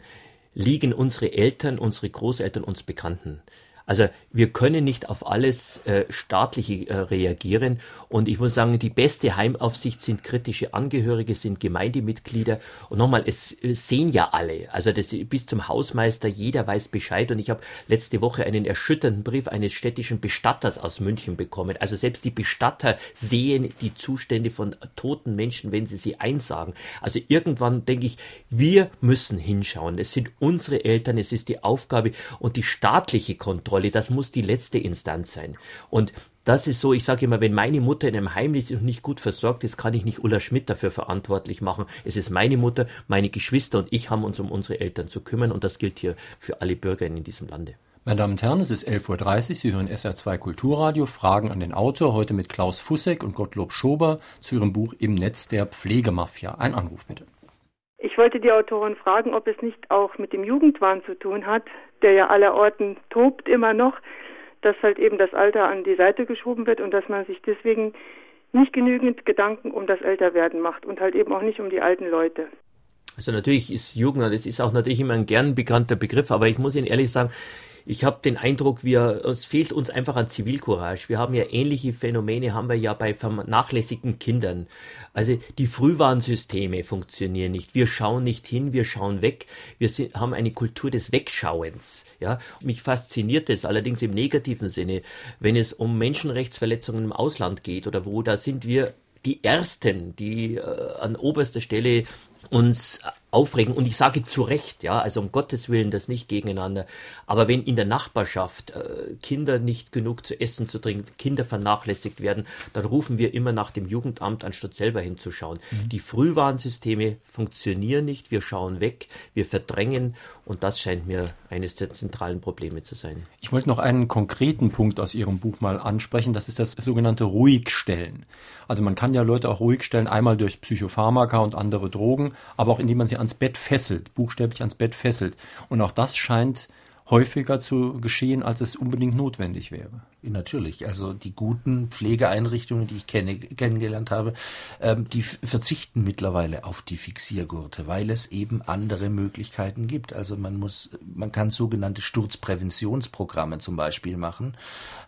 liegen unsere Eltern, unsere Großeltern uns Bekannten. Also wir können nicht auf alles äh, staatliche äh, reagieren. Und ich muss sagen, die beste Heimaufsicht sind kritische Angehörige, sind Gemeindemitglieder. Und nochmal, es, es sehen ja alle. Also das bis zum Hausmeister, jeder weiß Bescheid. Und ich habe letzte Woche einen erschütternden Brief eines städtischen Bestatters aus München bekommen. Also selbst die Bestatter sehen die Zustände von toten Menschen, wenn sie sie einsagen. Also irgendwann denke ich, wir müssen hinschauen. Es sind unsere Eltern, es ist die Aufgabe und die staatliche Kontrolle Kontrolle, das muss die letzte Instanz sein. Und das ist so, ich sage immer, wenn meine Mutter in einem Heim ist und nicht gut versorgt ist, kann ich nicht Ulla Schmidt dafür verantwortlich machen. Es ist meine Mutter, meine Geschwister und ich haben uns um unsere Eltern zu kümmern und das gilt hier für alle Bürger in diesem Lande. Meine Damen und Herren, es ist 11.30 Uhr. Sie hören SR2 Kulturradio. Fragen an den Autor. Heute mit Klaus Fussek und Gottlob Schober zu ihrem Buch Im Netz der Pflegemafia. Ein Anruf bitte. Ich wollte die Autorin fragen, ob es nicht auch mit dem Jugendwahn zu tun hat, der ja allerorten tobt immer noch, dass halt eben das Alter an die Seite geschoben wird und dass man sich deswegen nicht genügend Gedanken um das Älterwerden macht und halt eben auch nicht um die alten Leute. Also natürlich ist Jugend, das ist auch natürlich immer ein gern bekannter Begriff, aber ich muss Ihnen ehrlich sagen, ich habe den Eindruck, wir, es fehlt uns einfach an Zivilcourage. Wir haben ja ähnliche Phänomene, haben wir ja bei vernachlässigten Kindern. Also die Frühwarnsysteme funktionieren nicht. Wir schauen nicht hin, wir schauen weg. Wir sind, haben eine Kultur des Wegschauens. Ja, mich fasziniert es allerdings im negativen Sinne, wenn es um Menschenrechtsverletzungen im Ausland geht oder wo, da sind wir die Ersten, die äh, an oberster Stelle uns aufregen. Und ich sage zu Recht, ja, also um Gottes Willen das nicht gegeneinander. Aber wenn in der Nachbarschaft äh, Kinder nicht genug zu essen zu trinken, Kinder vernachlässigt werden, dann rufen wir immer nach dem Jugendamt, anstatt selber hinzuschauen. Mhm. Die Frühwarnsysteme funktionieren nicht. Wir schauen weg, wir verdrängen. Und das scheint mir eines der zentralen Probleme zu sein. Ich wollte noch einen konkreten Punkt aus Ihrem Buch mal ansprechen. Das ist das sogenannte Ruhigstellen. Also man kann ja Leute auch ruhig stellen, einmal durch Psychopharmaka und andere Drogen, aber auch indem man sie ans Bett fesselt, buchstäblich ans Bett fesselt. Und auch das scheint häufiger zu geschehen, als es unbedingt notwendig wäre. Natürlich, also die guten Pflegeeinrichtungen, die ich kenne, kennengelernt habe, ähm, die verzichten mittlerweile auf die Fixiergurte, weil es eben andere Möglichkeiten gibt. Also man muss, man kann sogenannte Sturzpräventionsprogramme zum Beispiel machen.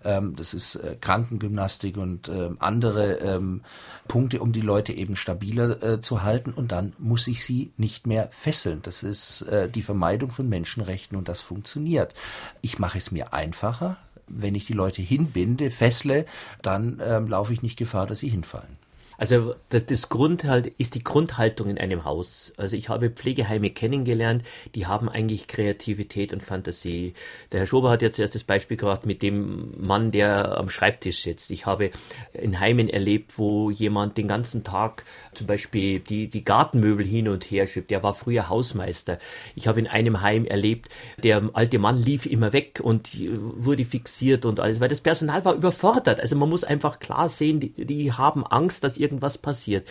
Ähm, das ist äh, Krankengymnastik und äh, andere ähm, Punkte, um die Leute eben stabiler äh, zu halten. Und dann muss ich sie nicht mehr fesseln. Das ist äh, die Vermeidung von Menschenrechten und das funktioniert. Ich mache es mir einfacher wenn ich die Leute hinbinde, fessle, dann ähm, laufe ich nicht Gefahr, dass sie hinfallen. Also das, das Grundhalt ist die Grundhaltung in einem Haus. Also ich habe Pflegeheime kennengelernt, die haben eigentlich Kreativität und Fantasie. Der Herr Schober hat ja zuerst das Beispiel gebracht mit dem Mann, der am Schreibtisch sitzt. Ich habe in Heimen erlebt, wo jemand den ganzen Tag zum Beispiel die, die Gartenmöbel hin und her schiebt. Der war früher Hausmeister. Ich habe in einem Heim erlebt, der alte Mann lief immer weg und wurde fixiert und alles, weil das Personal war überfordert. Also man muss einfach klar sehen, die, die haben Angst, dass ihr irgendwas passiert.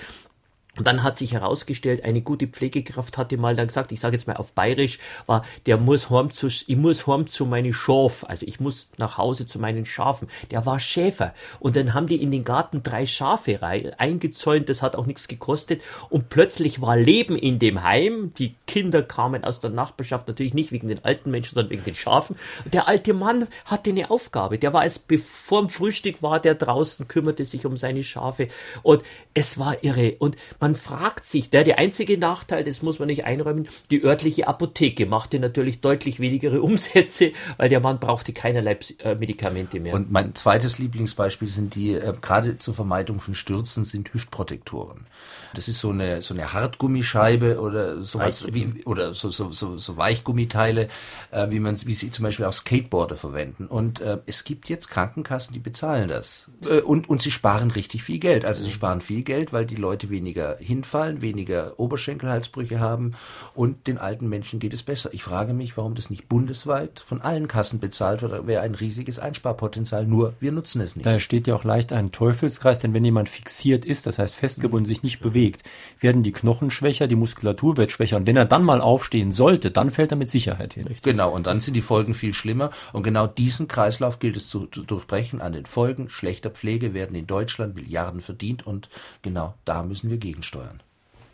Und dann hat sich herausgestellt, eine gute Pflegekraft hatte mal dann gesagt, ich sage jetzt mal auf Bayerisch, war, der muss heim zu, ich muss heim zu meinen Schaf, also ich muss nach Hause zu meinen Schafen. Der war Schäfer. Und dann haben die in den Garten drei Schafe rein, eingezäunt, das hat auch nichts gekostet. Und plötzlich war Leben in dem Heim. Die Kinder kamen aus der Nachbarschaft, natürlich nicht wegen den alten Menschen, sondern wegen den Schafen. Und der alte Mann hatte eine Aufgabe. Der war es, bevor dem Frühstück war der draußen, kümmerte sich um seine Schafe. Und es war irre. Und man man fragt sich, der, der einzige Nachteil, das muss man nicht einräumen, die örtliche Apotheke machte natürlich deutlich weniger Umsätze, weil der Mann brauchte keinerlei äh, Medikamente mehr. Und mein zweites Lieblingsbeispiel sind die, äh, gerade zur Vermeidung von Stürzen, sind Hüftprotektoren. Das ist so eine, so eine Hartgummischeibe oder sowas wie, oder so, so, so, so Weichgummiteile, äh, wie man, wie sie zum Beispiel auch Skateboarder verwenden. Und äh, es gibt jetzt Krankenkassen, die bezahlen das. Äh, und, und sie sparen richtig viel Geld. Also sie sparen viel Geld, weil die Leute weniger weniger hinfallen, weniger Oberschenkelhalsbrüche haben und den alten Menschen geht es besser. Ich frage mich, warum das nicht bundesweit von allen Kassen bezahlt wird. Da wäre ein riesiges Einsparpotenzial, nur wir nutzen es nicht. Da steht ja auch leicht ein Teufelskreis, denn wenn jemand fixiert ist, das heißt festgebunden, sich nicht bewegt, werden die Knochen schwächer, die Muskulatur wird schwächer. Und wenn er dann mal aufstehen sollte, dann fällt er mit Sicherheit hin. Genau, und dann sind die Folgen viel schlimmer. Und genau diesen Kreislauf gilt es zu, zu durchbrechen. An den Folgen schlechter Pflege werden in Deutschland Milliarden verdient und genau da müssen wir gegensteuern.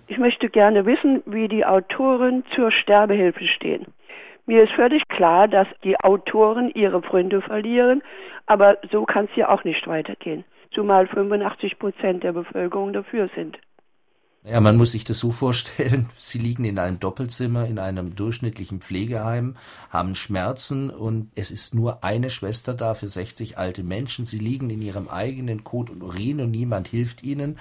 Ich möchte gerne wissen, wie die Autoren zur Sterbehilfe stehen. Mir ist völlig klar, dass die Autoren ihre Freunde verlieren, aber so kann es ja auch nicht weitergehen, zumal 85 Prozent der Bevölkerung dafür sind. Ja, man muss sich das so vorstellen, sie liegen in einem Doppelzimmer in einem durchschnittlichen Pflegeheim, haben Schmerzen und es ist nur eine Schwester da für 60 alte Menschen. Sie liegen in ihrem eigenen Kot und Urin und niemand hilft ihnen.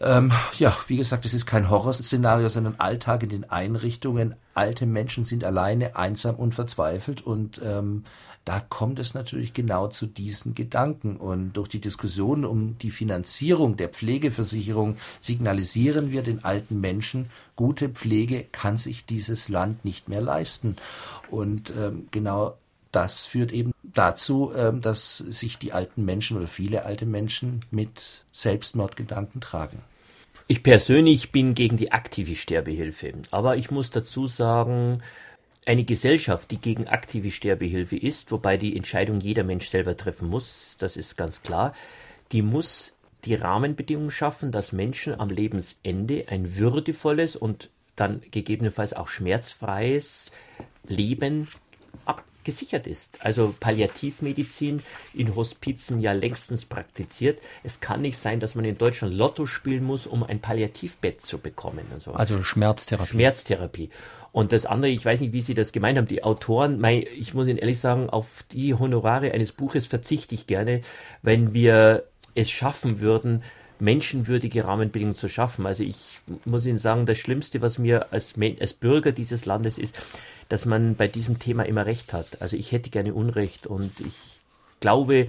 Ähm, ja, wie gesagt, es ist kein Horrorszenario, sondern Alltag in den Einrichtungen. Alte Menschen sind alleine, einsam und verzweifelt und ähm, da kommt es natürlich genau zu diesen Gedanken. Und durch die Diskussion um die Finanzierung der Pflegeversicherung signalisieren wir den alten Menschen, gute Pflege kann sich dieses Land nicht mehr leisten. Und ähm, genau das führt eben dazu, ähm, dass sich die alten Menschen oder viele alte Menschen mit Selbstmordgedanken tragen. Ich persönlich bin gegen die aktive Sterbehilfe. Aber ich muss dazu sagen, eine Gesellschaft, die gegen aktive Sterbehilfe ist, wobei die Entscheidung jeder Mensch selber treffen muss, das ist ganz klar, die muss die Rahmenbedingungen schaffen, dass Menschen am Lebensende ein würdevolles und dann gegebenenfalls auch schmerzfreies Leben abgesichert ist. Also Palliativmedizin in Hospizen ja längstens praktiziert. Es kann nicht sein, dass man in Deutschland Lotto spielen muss, um ein Palliativbett zu bekommen. Also, also Schmerztherapie. Schmerztherapie. Und das andere, ich weiß nicht, wie Sie das gemeint haben, die Autoren, ich muss Ihnen ehrlich sagen, auf die Honorare eines Buches verzichte ich gerne, wenn wir es schaffen würden, menschenwürdige Rahmenbedingungen zu schaffen. Also ich muss Ihnen sagen, das Schlimmste, was mir als, als Bürger dieses Landes ist, dass man bei diesem Thema immer Recht hat. Also ich hätte gerne Unrecht und ich glaube,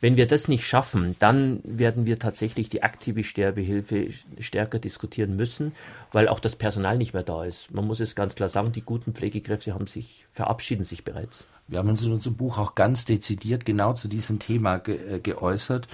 wenn wir das nicht schaffen, dann werden wir tatsächlich die aktive Sterbehilfe stärker diskutieren müssen, weil auch das Personal nicht mehr da ist. Man muss es ganz klar sagen, die guten Pflegekräfte haben sich, verabschieden sich bereits. Wir haben uns in unserem Buch auch ganz dezidiert genau zu diesem Thema ge äh, geäußert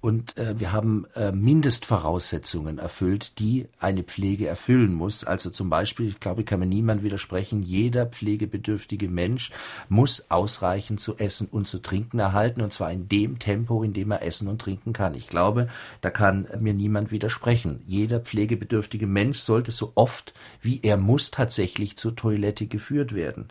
und äh, wir haben äh, Mindestvoraussetzungen erfüllt, die eine Pflege erfüllen muss. Also zum Beispiel, ich glaube, kann mir niemand widersprechen, jeder pflegebedürftige Mensch muss ausreichend zu essen und zu trinken erhalten, und zwar in dem Tempo, in dem er essen und trinken kann. Ich glaube, da kann mir niemand widersprechen. Jeder pflegebedürftige Mensch sollte so oft, wie er muss, tatsächlich zur Toilette geführt werden.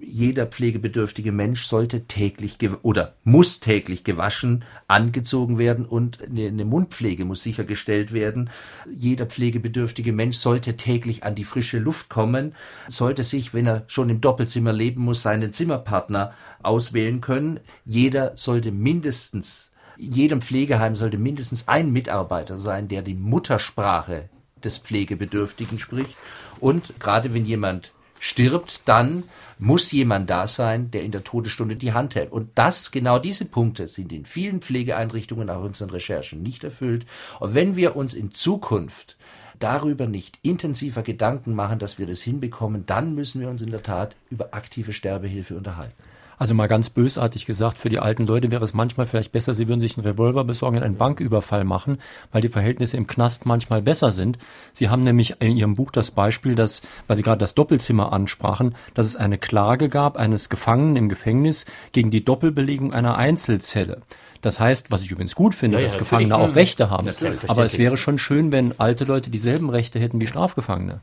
Jeder pflegebedürftige Mensch sollte täglich oder muss täglich gewaschen, angezogen werden und eine Mundpflege muss sichergestellt werden. Jeder pflegebedürftige Mensch sollte täglich an die frische Luft kommen, sollte sich, wenn er schon im Doppelzimmer leben muss, seinen Zimmerpartner auswählen können. Jeder sollte mindestens in jedem Pflegeheim sollte mindestens ein Mitarbeiter sein, der die Muttersprache des Pflegebedürftigen spricht. Und gerade wenn jemand stirbt, dann muss jemand da sein, der in der Todesstunde die Hand hält. Und das, genau diese Punkte sind in vielen Pflegeeinrichtungen auch unseren Recherchen nicht erfüllt. Und wenn wir uns in Zukunft darüber nicht intensiver Gedanken machen, dass wir das hinbekommen, dann müssen wir uns in der Tat über aktive Sterbehilfe unterhalten. Also mal ganz bösartig gesagt, für die alten Leute wäre es manchmal vielleicht besser, sie würden sich einen Revolver besorgen und einen Banküberfall machen, weil die Verhältnisse im Knast manchmal besser sind. Sie haben nämlich in Ihrem Buch das Beispiel, dass, weil Sie gerade das Doppelzimmer ansprachen, dass es eine Klage gab eines Gefangenen im Gefängnis gegen die Doppelbelegung einer Einzelzelle. Das heißt, was ich übrigens gut finde, ja, dass Gefangene auch Rechte haben. Aber es wäre schon schön, wenn alte Leute dieselben Rechte hätten wie Strafgefangene.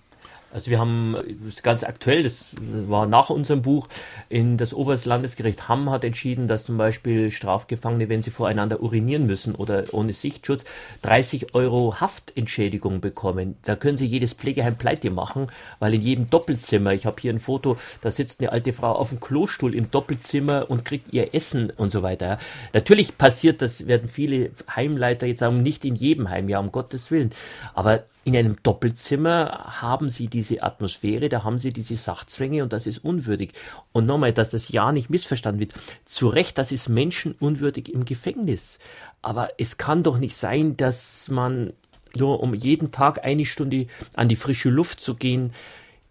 Also wir haben das ganz aktuell, das war nach unserem Buch, in das Oberstes Landesgericht Hamm hat entschieden, dass zum Beispiel Strafgefangene, wenn sie voreinander urinieren müssen oder ohne Sichtschutz, 30 Euro Haftentschädigung bekommen. Da können sie jedes Pflegeheim pleite machen, weil in jedem Doppelzimmer, ich habe hier ein Foto, da sitzt eine alte Frau auf dem Klostuhl im Doppelzimmer und kriegt ihr Essen und so weiter. Natürlich passiert, das werden viele Heimleiter jetzt sagen, nicht in jedem Heim, ja um Gottes Willen. Aber in einem Doppelzimmer haben sie diese Atmosphäre, da haben sie diese Sachzwänge und das ist unwürdig. Und nochmal, dass das ja nicht missverstanden wird. Zu Recht, das ist menschenunwürdig im Gefängnis. Aber es kann doch nicht sein, dass man nur um jeden Tag eine Stunde an die frische Luft zu gehen,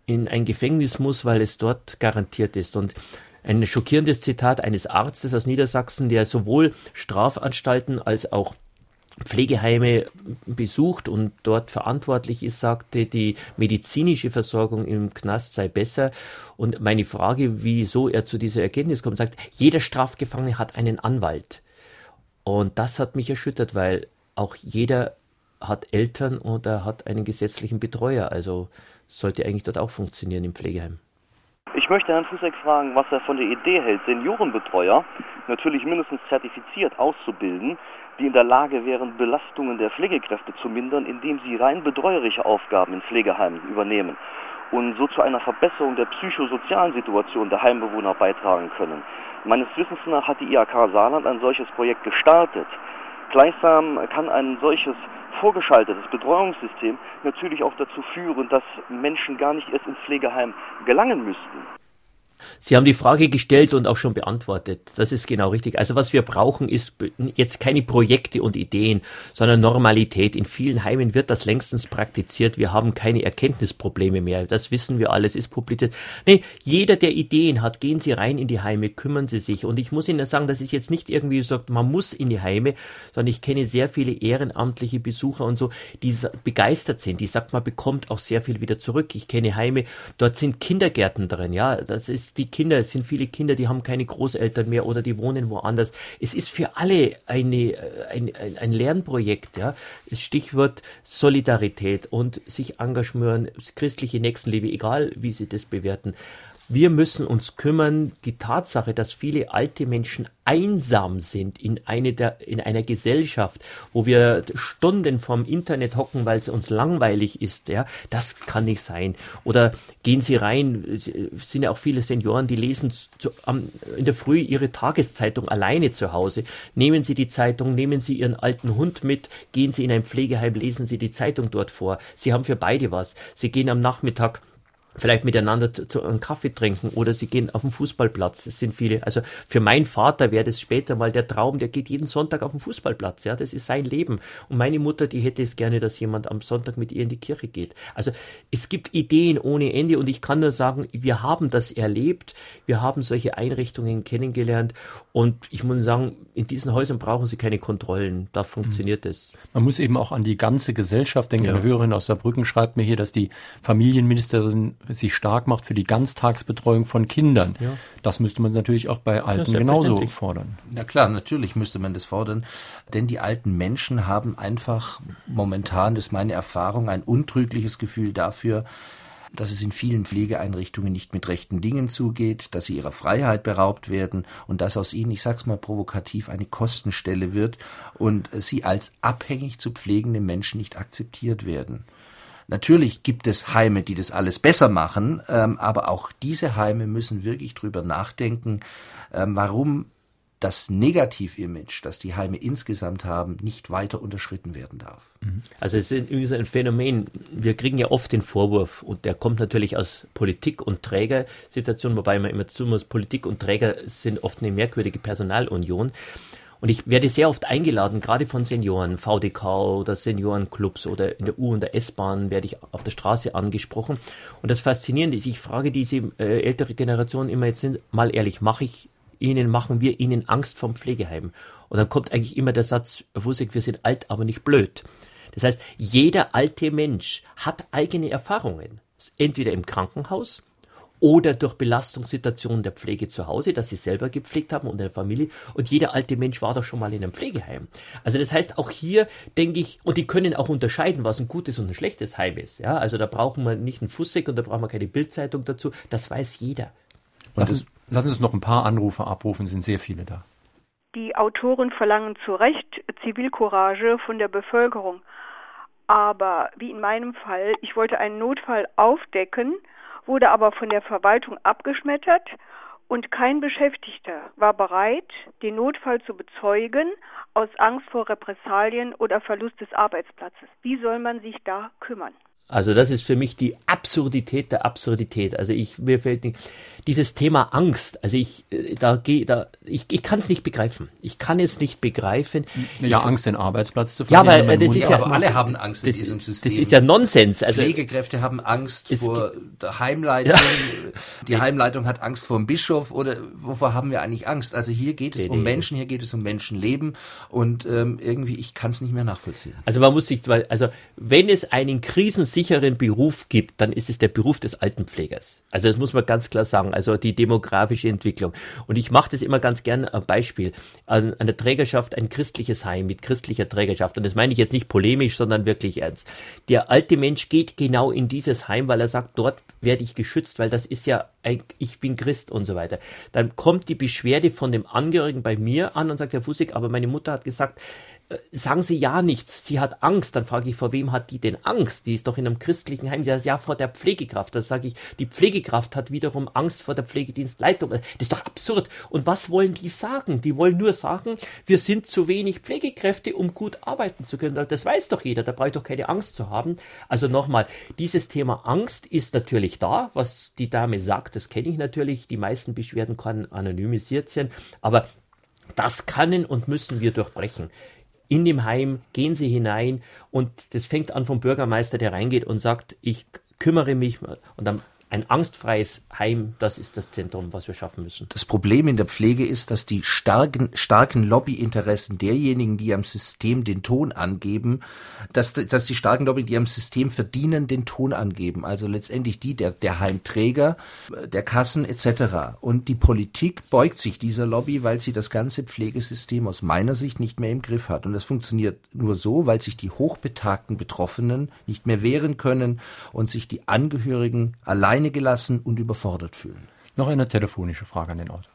in ein Gefängnis muss, weil es dort garantiert ist. Und ein schockierendes Zitat eines Arztes aus Niedersachsen, der sowohl Strafanstalten als auch Pflegeheime besucht und dort verantwortlich ist, sagte, die medizinische Versorgung im Knast sei besser. Und meine Frage, wieso er zu dieser Erkenntnis kommt, sagt, jeder Strafgefangene hat einen Anwalt. Und das hat mich erschüttert, weil auch jeder hat Eltern oder hat einen gesetzlichen Betreuer. Also sollte eigentlich dort auch funktionieren im Pflegeheim. Ich möchte Herrn Fußeck fragen, was er von der Idee hält, Seniorenbetreuer natürlich mindestens zertifiziert auszubilden, die in der Lage wären, Belastungen der Pflegekräfte zu mindern, indem sie rein betreuerische Aufgaben in Pflegeheimen übernehmen und so zu einer Verbesserung der psychosozialen Situation der Heimbewohner beitragen können. Meines Wissens nach hat die IHK Saarland ein solches Projekt gestartet. Gleichsam kann ein solches vorgeschaltetes Betreuungssystem natürlich auch dazu führen, dass Menschen gar nicht erst ins Pflegeheim gelangen müssten. Sie haben die Frage gestellt und auch schon beantwortet. Das ist genau richtig. Also was wir brauchen, ist jetzt keine Projekte und Ideen, sondern Normalität. In vielen Heimen wird das längstens praktiziert. Wir haben keine Erkenntnisprobleme mehr. Das wissen wir alles, ist publiziert. Nee, jeder, der Ideen hat, gehen Sie rein in die Heime, kümmern Sie sich. Und ich muss Ihnen sagen, das ist jetzt nicht irgendwie gesagt, man muss in die Heime, sondern ich kenne sehr viele ehrenamtliche Besucher und so, die begeistert sind. Die sagt, man bekommt auch sehr viel wieder zurück. Ich kenne Heime, dort sind Kindergärten drin. Ja, das ist die Kinder, es sind viele Kinder, die haben keine Großeltern mehr oder die wohnen woanders. Es ist für alle eine, ein, ein, ein Lernprojekt. Ja. Das Stichwort Solidarität und sich engagieren, christliche Nächstenliebe, egal wie Sie das bewerten. Wir müssen uns kümmern, die Tatsache, dass viele alte Menschen einsam sind in, eine der, in einer Gesellschaft, wo wir Stunden vom Internet hocken, weil es uns langweilig ist, ja, das kann nicht sein. Oder gehen Sie rein, es sind ja auch viele Senioren, die lesen zu, am, in der Früh ihre Tageszeitung alleine zu Hause. Nehmen Sie die Zeitung, nehmen Sie Ihren alten Hund mit, gehen Sie in ein Pflegeheim, lesen Sie die Zeitung dort vor. Sie haben für beide was. Sie gehen am Nachmittag vielleicht miteinander zu, zu, einen Kaffee trinken oder sie gehen auf den Fußballplatz. Das sind viele. Also für meinen Vater wäre das später mal der Traum, der geht jeden Sonntag auf den Fußballplatz. Ja, das ist sein Leben. Und meine Mutter, die hätte es gerne, dass jemand am Sonntag mit ihr in die Kirche geht. Also es gibt Ideen ohne Ende und ich kann nur sagen, wir haben das erlebt. Wir haben solche Einrichtungen kennengelernt und ich muss sagen, in diesen Häusern brauchen sie keine Kontrollen. Da funktioniert mhm. es. Man muss eben auch an die ganze Gesellschaft denken. Ja. Eine Hörerin aus Saarbrücken schreibt mir hier, dass die Familienministerin sich stark macht für die Ganztagsbetreuung von Kindern. Ja. Das müsste man natürlich auch bei Alten genauso fordern. Na klar, natürlich müsste man das fordern, denn die alten Menschen haben einfach momentan, das ist meine Erfahrung, ein untrügliches Gefühl dafür, dass es in vielen Pflegeeinrichtungen nicht mit rechten Dingen zugeht, dass sie ihrer Freiheit beraubt werden und dass aus ihnen, ich sag's mal provokativ, eine Kostenstelle wird und sie als abhängig zu pflegende Menschen nicht akzeptiert werden. Natürlich gibt es Heime, die das alles besser machen, ähm, aber auch diese Heime müssen wirklich drüber nachdenken, ähm, warum das Negativ-Image, das die Heime insgesamt haben, nicht weiter unterschritten werden darf. Mhm. Also es ist ein Phänomen. Wir kriegen ja oft den Vorwurf, und der kommt natürlich aus Politik- und Trägersituationen, wobei man immer zu muss, Politik und Träger sind oft eine merkwürdige Personalunion. Und ich werde sehr oft eingeladen, gerade von Senioren, VDK oder Seniorenclubs oder in der U- und der S-Bahn werde ich auf der Straße angesprochen. Und das Faszinierende ist, ich frage diese äh, ältere Generation immer jetzt mal ehrlich, mache ich Ihnen, machen wir Ihnen Angst vom Pflegeheim? Und dann kommt eigentlich immer der Satz, Wusig, wir sind alt, aber nicht blöd. Das heißt, jeder alte Mensch hat eigene Erfahrungen. Entweder im Krankenhaus, oder durch Belastungssituationen der Pflege zu Hause, dass sie selber gepflegt haben und in der Familie. Und jeder alte Mensch war doch schon mal in einem Pflegeheim. Also das heißt, auch hier denke ich, und die können auch unterscheiden, was ein gutes und ein schlechtes Heim ist. Ja, also da brauchen wir nicht einen Fussek und da brauchen wir keine Bildzeitung dazu. Das weiß jeder. Lass uns, lass uns noch ein paar Anrufe abrufen, sind sehr viele da. Die Autoren verlangen zu Recht Zivilcourage von der Bevölkerung. Aber wie in meinem Fall, ich wollte einen Notfall aufdecken, wurde aber von der Verwaltung abgeschmettert und kein Beschäftigter war bereit, den Notfall zu bezeugen aus Angst vor Repressalien oder Verlust des Arbeitsplatzes. Wie soll man sich da kümmern? Also das ist für mich die Absurdität der Absurdität. Also ich mir fällt nicht, dieses Thema Angst. Also ich äh, da gehe da ich, ich kann es nicht begreifen. Ich kann es nicht begreifen. Ja, ich, Angst den Arbeitsplatz zu verlieren. Ja, aber das ist ja, aber alle haben Angst in das, diesem System. Das ist ja Nonsens. Also Pflegekräfte haben Angst vor der Heimleitung. Ja. Die Heimleitung hat Angst vor dem Bischof oder wovor haben wir eigentlich Angst? Also hier geht es nee, um nee. Menschen, hier geht es um Menschenleben und ähm, irgendwie ich kann es nicht mehr nachvollziehen. Also man muss sich also wenn es einen krisensicheren Beruf gibt, dann ist es der Beruf des Altenpflegers. Also das muss man ganz klar sagen also die demografische Entwicklung. Und ich mache das immer ganz gerne ein Beispiel an, an der Trägerschaft, ein christliches Heim mit christlicher Trägerschaft. Und das meine ich jetzt nicht polemisch, sondern wirklich ernst. Der alte Mensch geht genau in dieses Heim, weil er sagt, dort werde ich geschützt, weil das ist ja ein, ich bin Christ und so weiter. Dann kommt die Beschwerde von dem Angehörigen bei mir an und sagt, Herr Fusig, aber meine Mutter hat gesagt, sagen Sie ja nichts, sie hat Angst. Dann frage ich, vor wem hat die denn Angst? Die ist doch in einem christlichen Heim. Sagt, ja, vor der Pflegekraft. Dann sage ich, die Pflegekraft hat wiederum Angst vor der Pflegedienstleitung. Das ist doch absurd. Und was wollen die sagen? Die wollen nur sagen, wir sind zu wenig Pflegekräfte, um gut arbeiten zu können. Das weiß doch jeder, da brauche ich doch keine Angst zu haben. Also nochmal, dieses Thema Angst ist natürlich da. Was die Dame sagt, das kenne ich natürlich. Die meisten Beschwerden können anonymisiert sein. Aber das können und müssen wir durchbrechen in dem Heim, gehen Sie hinein und das fängt an vom Bürgermeister, der reingeht und sagt, ich kümmere mich und dann ein angstfreies Heim, das ist das Zentrum, was wir schaffen müssen. Das Problem in der Pflege ist, dass die starken, starken Lobbyinteressen derjenigen, die am System den Ton angeben, dass, dass die starken Lobby, die am System verdienen, den Ton angeben. Also letztendlich die der, der Heimträger, der Kassen etc. Und die Politik beugt sich dieser Lobby, weil sie das ganze Pflegesystem aus meiner Sicht nicht mehr im Griff hat. Und das funktioniert nur so, weil sich die hochbetagten Betroffenen nicht mehr wehren können und sich die Angehörigen allein alleine gelassen und überfordert fühlen. Noch eine telefonische Frage an den Autor.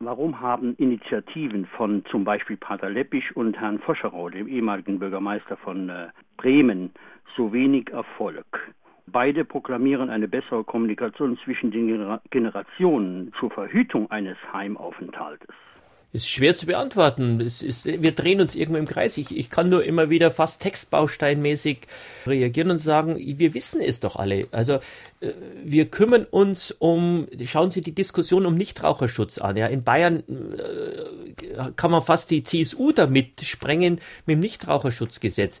Warum haben Initiativen von zum Beispiel Pater Leppisch und Herrn Foscherau, dem ehemaligen Bürgermeister von äh, Bremen, so wenig Erfolg? Beide proklamieren eine bessere Kommunikation zwischen den Generationen zur Verhütung eines Heimaufenthaltes ist schwer zu beantworten. Es ist, wir drehen uns irgendwo im Kreis. Ich, ich kann nur immer wieder fast textbausteinmäßig reagieren und sagen, wir wissen es doch alle. Also äh, wir kümmern uns um, schauen Sie die Diskussion um Nichtraucherschutz an. Ja, in Bayern äh, kann man fast die CSU damit sprengen mit dem Nichtraucherschutzgesetz.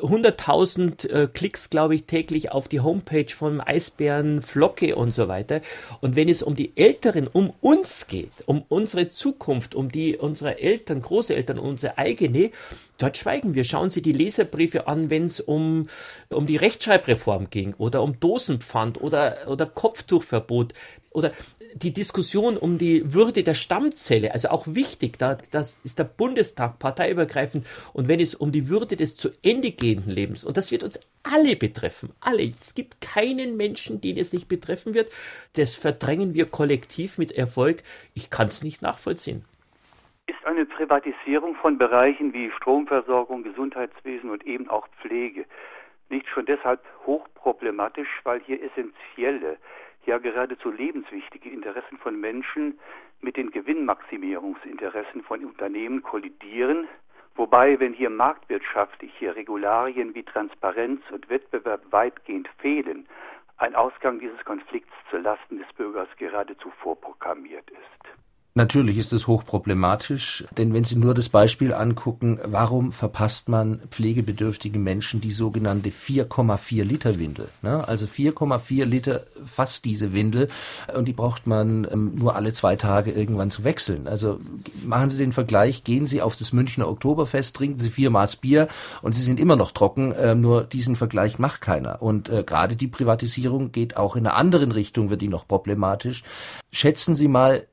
100.000 äh, Klicks, glaube ich, täglich auf die Homepage von Eisbären, Flocke und so weiter. Und wenn es um die Älteren, um uns geht, um unsere Zukunft, um die unserer Eltern, Großeltern, unsere eigene, dort schweigen wir. Schauen Sie die Leserbriefe an, wenn es um, um die Rechtschreibreform ging oder um Dosenpfand oder, oder Kopftuchverbot oder die Diskussion um die Würde der Stammzelle, also auch wichtig, da das ist der Bundestag parteiübergreifend und wenn es um die Würde des zu Ende gehenden Lebens und das wird uns alle betreffen, alle. Es gibt keinen Menschen, den es nicht betreffen wird. Das verdrängen wir kollektiv mit Erfolg. Ich kann es nicht nachvollziehen ist eine Privatisierung von Bereichen wie Stromversorgung, Gesundheitswesen und eben auch Pflege nicht schon deshalb hochproblematisch, weil hier essentielle, ja geradezu lebenswichtige Interessen von Menschen mit den Gewinnmaximierungsinteressen von Unternehmen kollidieren, wobei, wenn hier marktwirtschaftliche Regularien wie Transparenz und Wettbewerb weitgehend fehlen, ein Ausgang dieses Konflikts zu Lasten des Bürgers geradezu vorprogrammiert ist. Natürlich ist es hochproblematisch, denn wenn Sie nur das Beispiel angucken, warum verpasst man pflegebedürftige Menschen die sogenannte 4,4 Liter Windel? Ne? Also 4,4 Liter fast diese Windel und die braucht man ähm, nur alle zwei Tage irgendwann zu wechseln. Also machen Sie den Vergleich, gehen Sie auf das Münchner Oktoberfest, trinken Sie vier Maß Bier und Sie sind immer noch trocken, äh, nur diesen Vergleich macht keiner. Und äh, gerade die Privatisierung geht auch in einer anderen Richtung, wird die noch problematisch. Schätzen Sie mal,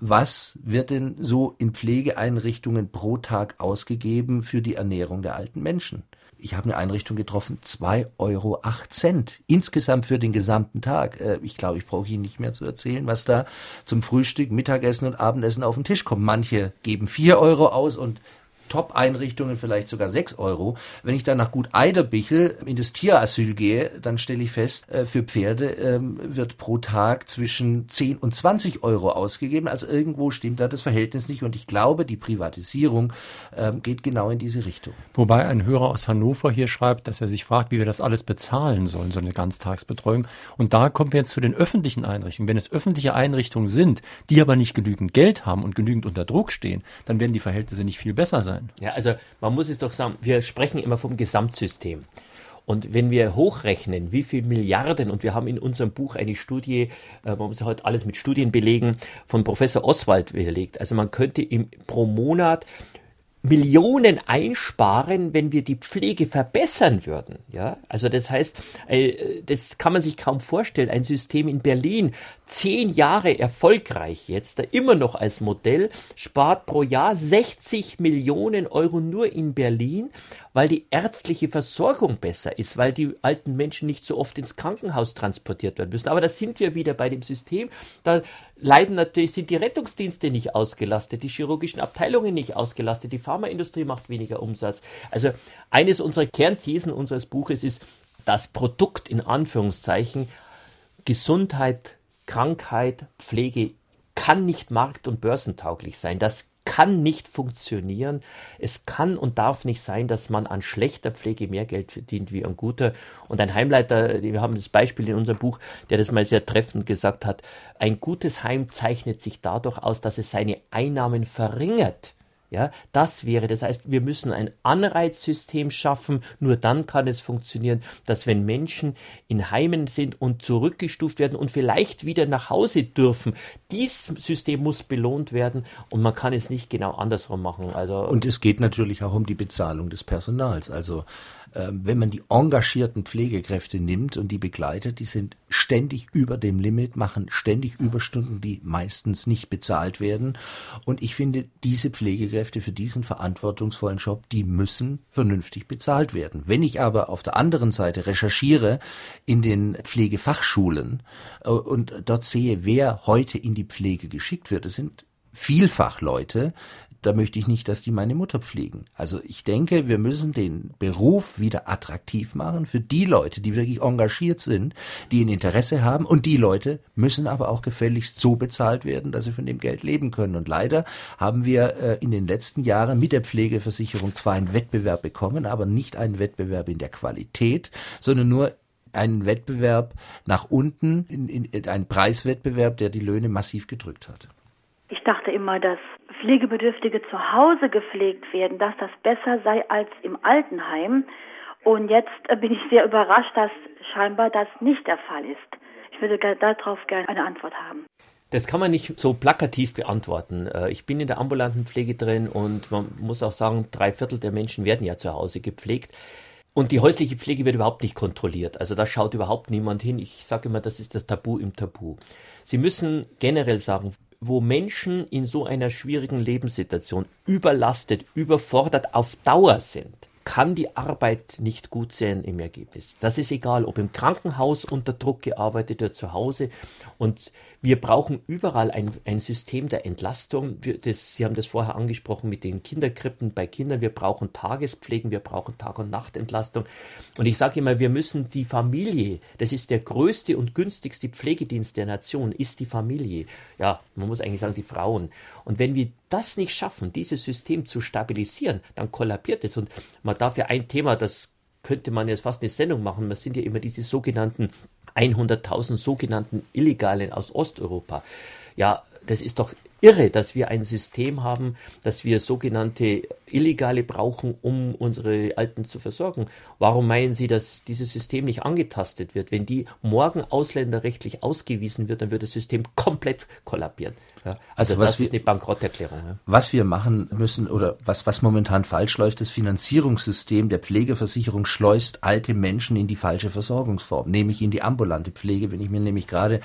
was wird denn so in Pflegeeinrichtungen pro Tag ausgegeben für die Ernährung der alten Menschen? Ich habe eine Einrichtung getroffen, zwei Euro acht Cent insgesamt für den gesamten Tag. Äh, ich glaube, ich brauche Ihnen nicht mehr zu erzählen, was da zum Frühstück, Mittagessen und Abendessen auf den Tisch kommt. Manche geben vier Euro aus und Top-Einrichtungen vielleicht sogar 6 Euro. Wenn ich dann nach Gut Eiderbichel in das Tierasyl gehe, dann stelle ich fest, äh, für Pferde ähm, wird pro Tag zwischen 10 und 20 Euro ausgegeben. Also irgendwo stimmt da das Verhältnis nicht und ich glaube, die Privatisierung ähm, geht genau in diese Richtung. Wobei ein Hörer aus Hannover hier schreibt, dass er sich fragt, wie wir das alles bezahlen sollen, so eine Ganztagsbetreuung. Und da kommen wir jetzt zu den öffentlichen Einrichtungen. Wenn es öffentliche Einrichtungen sind, die aber nicht genügend Geld haben und genügend unter Druck stehen, dann werden die Verhältnisse nicht viel besser sein. Ja, also man muss es doch sagen, wir sprechen immer vom Gesamtsystem. Und wenn wir hochrechnen, wie viel Milliarden, und wir haben in unserem Buch eine Studie, äh, man muss heute alles mit Studien belegen, von Professor Oswald belegt. Also man könnte im, pro Monat Millionen einsparen, wenn wir die Pflege verbessern würden. Ja, also das heißt, äh, das kann man sich kaum vorstellen. Ein System in Berlin, zehn Jahre erfolgreich jetzt, immer noch als Modell, spart pro Jahr 60 Millionen Euro nur in Berlin, weil die ärztliche Versorgung besser ist, weil die alten Menschen nicht so oft ins Krankenhaus transportiert werden müssen. Aber da sind wir wieder bei dem System. Da leiden natürlich, sind die Rettungsdienste nicht ausgelastet, die chirurgischen Abteilungen nicht ausgelastet, die Pharmaindustrie macht weniger Umsatz. Also eines unserer Kernthesen unseres Buches ist, das Produkt in Anführungszeichen Gesundheit, Krankheit, Pflege kann nicht markt- und börsentauglich sein. Das kann nicht funktionieren. Es kann und darf nicht sein, dass man an schlechter Pflege mehr Geld verdient wie an guter. Und ein Heimleiter, wir haben das Beispiel in unserem Buch, der das mal sehr treffend gesagt hat, ein gutes Heim zeichnet sich dadurch aus, dass es seine Einnahmen verringert ja, das wäre, das heißt, wir müssen ein Anreizsystem schaffen. Nur dann kann es funktionieren, dass wenn Menschen in Heimen sind und zurückgestuft werden und vielleicht wieder nach Hause dürfen, dieses System muss belohnt werden und man kann es nicht genau andersrum machen. Also und es geht natürlich auch um die Bezahlung des Personals. Also wenn man die engagierten Pflegekräfte nimmt und die begleitet, die sind ständig über dem Limit, machen ständig Überstunden, die meistens nicht bezahlt werden. Und ich finde, diese Pflegekräfte für diesen verantwortungsvollen Job, die müssen vernünftig bezahlt werden. Wenn ich aber auf der anderen Seite recherchiere in den Pflegefachschulen äh, und dort sehe, wer heute in die Pflege geschickt wird, es sind vielfach Leute, da möchte ich nicht, dass die meine Mutter pflegen. Also ich denke, wir müssen den Beruf wieder attraktiv machen für die Leute, die wirklich engagiert sind, die ein Interesse haben und die Leute müssen aber auch gefälligst so bezahlt werden, dass sie von dem Geld leben können. Und leider haben wir äh, in den letzten Jahren mit der Pflegeversicherung zwar einen Wettbewerb bekommen, aber nicht einen Wettbewerb in der Qualität, sondern nur einen Wettbewerb nach unten, in, in, einen Preiswettbewerb, der die Löhne massiv gedrückt hat. Ich dachte immer, dass Pflegebedürftige zu Hause gepflegt werden, dass das besser sei als im Altenheim. Und jetzt äh, bin ich sehr überrascht, dass scheinbar das nicht der Fall ist. Ich würde darauf gerne eine Antwort haben. Das kann man nicht so plakativ beantworten. Äh, ich bin in der ambulanten Pflege drin und man muss auch sagen, drei Viertel der Menschen werden ja zu Hause gepflegt. Und die häusliche Pflege wird überhaupt nicht kontrolliert. Also da schaut überhaupt niemand hin. Ich sage immer, das ist das Tabu im Tabu. Sie müssen generell sagen, wo Menschen in so einer schwierigen Lebenssituation überlastet, überfordert auf Dauer sind, kann die Arbeit nicht gut sein im Ergebnis. Das ist egal, ob im Krankenhaus unter Druck gearbeitet wird, zu Hause. Und wir brauchen überall ein, ein System der Entlastung. Wir, das, Sie haben das vorher angesprochen mit den Kinderkrippen bei Kindern. Wir brauchen Tagespflegen, wir brauchen Tag- und Nachtentlastung. Und ich sage immer, wir müssen die Familie, das ist der größte und günstigste Pflegedienst der Nation, ist die Familie. Ja, man muss eigentlich sagen, die Frauen. Und wenn wir das nicht schaffen, dieses System zu stabilisieren, dann kollabiert es. Und man darf ja ein Thema, das könnte man jetzt fast eine Sendung machen. Das sind ja immer diese sogenannten 100.000 sogenannten Illegalen aus Osteuropa. Ja, das ist doch irre, dass wir ein System haben, dass wir sogenannte Illegale brauchen, um unsere Alten zu versorgen. Warum meinen Sie, dass dieses System nicht angetastet wird? Wenn die morgen ausländerrechtlich ausgewiesen wird, dann wird das System komplett kollabieren. Ja, also, also das wir, ist eine Bankrotterklärung. Ja. Was wir machen müssen oder was, was momentan falsch läuft, das Finanzierungssystem der Pflegeversicherung schleust alte Menschen in die falsche Versorgungsform, nämlich in die ambulante Pflege. Wenn ich mir nämlich gerade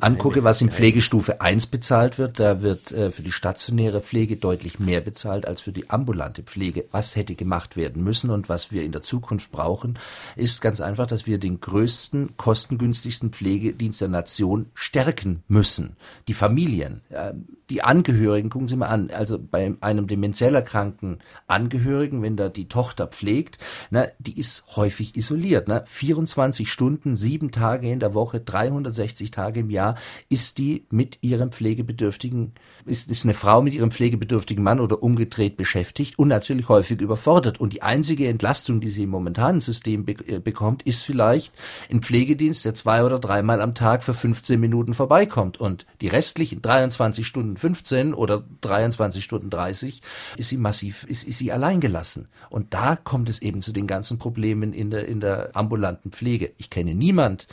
angucke, was in Pflegestufe 1 bezahlt wird, da wird äh, für die stationäre Pflege deutlich mehr bezahlt als für die ambulante Pflege. Was hätte gemacht werden müssen und was wir in der Zukunft brauchen, ist ganz einfach, dass wir den größten, kostengünstigsten Pflegedienst der Nation stärken müssen. Die Familien. Äh, die Angehörigen, gucken Sie mal an, also bei einem demenziell erkrankten Angehörigen, wenn da die Tochter pflegt, na, die ist häufig isoliert. Ne? 24 Stunden, sieben Tage in der Woche, 360 Tage im Jahr ist die mit ihrem pflegebedürftigen, ist, ist eine Frau mit ihrem pflegebedürftigen Mann oder umgedreht beschäftigt und natürlich häufig überfordert. Und die einzige Entlastung, die sie im momentanen System be äh, bekommt, ist vielleicht ein Pflegedienst, der zwei oder dreimal am Tag für 15 Minuten vorbeikommt. Und die restlichen 23 Stunden 15 oder 23 Stunden 30 ist sie massiv, ist, ist sie alleingelassen. Und da kommt es eben zu den ganzen Problemen in der, in der ambulanten Pflege. Ich kenne niemand,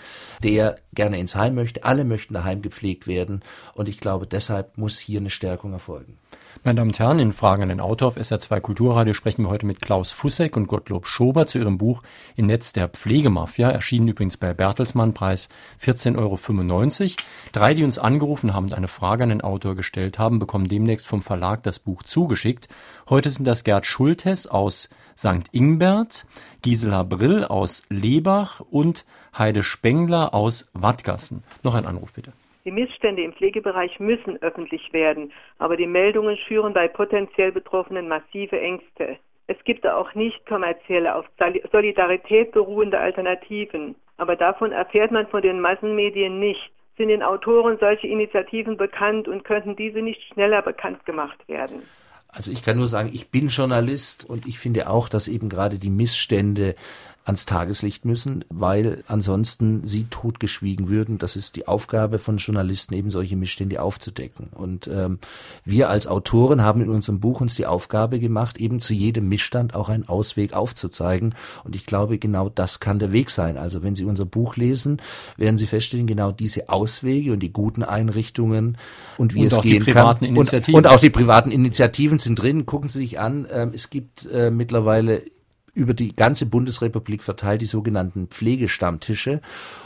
der gerne ins Heim möchte. Alle möchten daheim gepflegt werden. Und ich glaube, deshalb muss hier eine Stärkung erfolgen. Meine Damen und Herren, in Fragen an den Autor auf SR2 Kulturradio sprechen wir heute mit Klaus Fussek und Gottlob Schober zu ihrem Buch Im Netz der Pflegemafia, erschienen übrigens bei Bertelsmann, Preis 14,95 Euro. Drei, die uns angerufen haben und eine Frage an den Autor gestellt haben, bekommen demnächst vom Verlag das Buch zugeschickt. Heute sind das Gerd Schultes aus St. Ingbert, Gisela Brill aus Lebach und Heide Spengler aus Wattgassen. Noch ein Anruf bitte. Die Missstände im Pflegebereich müssen öffentlich werden, aber die Meldungen schüren bei potenziell Betroffenen massive Ängste. Es gibt auch nicht kommerzielle, auf Solidarität beruhende Alternativen, aber davon erfährt man von den Massenmedien nicht. Sind den Autoren solche Initiativen bekannt und könnten diese nicht schneller bekannt gemacht werden? Also ich kann nur sagen, ich bin Journalist und ich finde auch, dass eben gerade die Missstände ans Tageslicht müssen, weil ansonsten sie totgeschwiegen würden. Das ist die Aufgabe von Journalisten, eben solche Missstände aufzudecken. Und ähm, wir als Autoren haben in unserem Buch uns die Aufgabe gemacht, eben zu jedem Missstand auch einen Ausweg aufzuzeigen. Und ich glaube, genau das kann der Weg sein. Also wenn Sie unser Buch lesen, werden Sie feststellen, genau diese Auswege und die guten Einrichtungen und wie und es gehen kann. Und, und, auch die privaten Initiativen sind drin. Gucken Sie sich an, ähm, es gibt äh, mittlerweile über die ganze Bundesrepublik verteilt die sogenannten Pflegestammtische.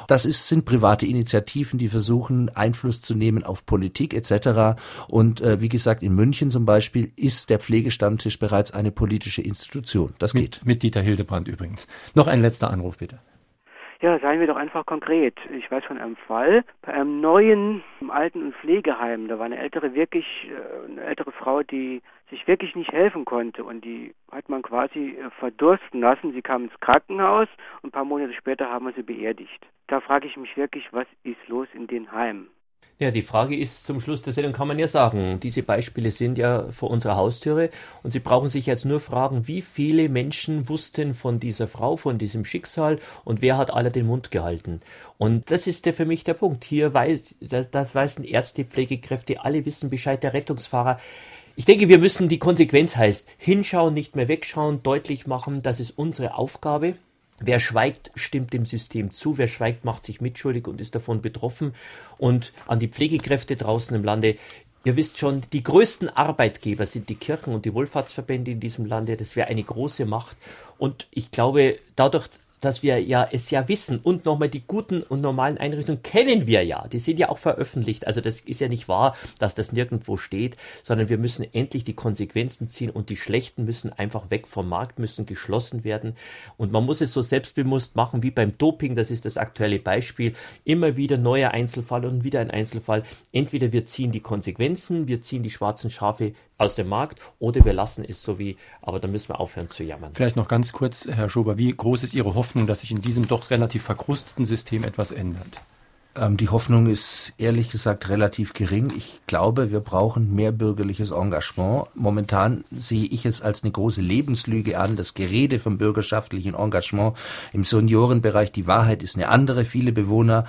Das ist, sind private Initiativen, die versuchen, Einfluss zu nehmen auf Politik etc. Und äh, wie gesagt, in München zum Beispiel ist der Pflegestammtisch bereits eine politische Institution. Das mit, geht. Mit Dieter Hildebrand übrigens. Noch ein letzter Anruf bitte. Ja, seien wir doch einfach konkret. Ich weiß von einem Fall bei einem neuen Alten- und Pflegeheim. Da war eine ältere wirklich, äh, eine ältere Frau, die sich wirklich nicht helfen konnte und die hat man quasi äh, verdursten lassen. Sie kam ins Krankenhaus und ein paar Monate später haben wir sie beerdigt. Da frage ich mich wirklich, was ist los in den Heimen? Ja, die Frage ist zum Schluss der Sendung, kann man ja sagen, diese Beispiele sind ja vor unserer Haustüre und Sie brauchen sich jetzt nur fragen, wie viele Menschen wussten von dieser Frau, von diesem Schicksal und wer hat alle den Mund gehalten. Und das ist der für mich der Punkt. Hier weiß, da, da weißen Ärzte, Pflegekräfte, alle wissen Bescheid, der Rettungsfahrer. Ich denke, wir müssen die Konsequenz heißt, hinschauen, nicht mehr wegschauen, deutlich machen, das ist unsere Aufgabe. Wer schweigt, stimmt dem System zu. Wer schweigt, macht sich mitschuldig und ist davon betroffen. Und an die Pflegekräfte draußen im Lande, Ihr wisst schon, die größten Arbeitgeber sind die Kirchen und die Wohlfahrtsverbände in diesem Lande. Das wäre eine große Macht. Und ich glaube, dadurch, dass wir ja es ja wissen und nochmal die guten und normalen Einrichtungen kennen wir ja. Die sind ja auch veröffentlicht. Also das ist ja nicht wahr, dass das nirgendwo steht, sondern wir müssen endlich die Konsequenzen ziehen und die schlechten müssen einfach weg vom Markt, müssen geschlossen werden. Und man muss es so selbstbewusst machen wie beim Doping. Das ist das aktuelle Beispiel. Immer wieder neuer Einzelfall und wieder ein Einzelfall. Entweder wir ziehen die Konsequenzen, wir ziehen die schwarzen Schafe aus dem Markt oder wir lassen es so wie, aber dann müssen wir aufhören zu jammern. Vielleicht noch ganz kurz, Herr Schober, wie groß ist Ihre Hoffnung, dass sich in diesem doch relativ verkrusteten System etwas ändert? Ähm, die Hoffnung ist ehrlich gesagt relativ gering. Ich glaube, wir brauchen mehr bürgerliches Engagement. Momentan sehe ich es als eine große Lebenslüge an, das Gerede vom bürgerschaftlichen Engagement im Seniorenbereich. Die Wahrheit ist eine andere. Viele Bewohner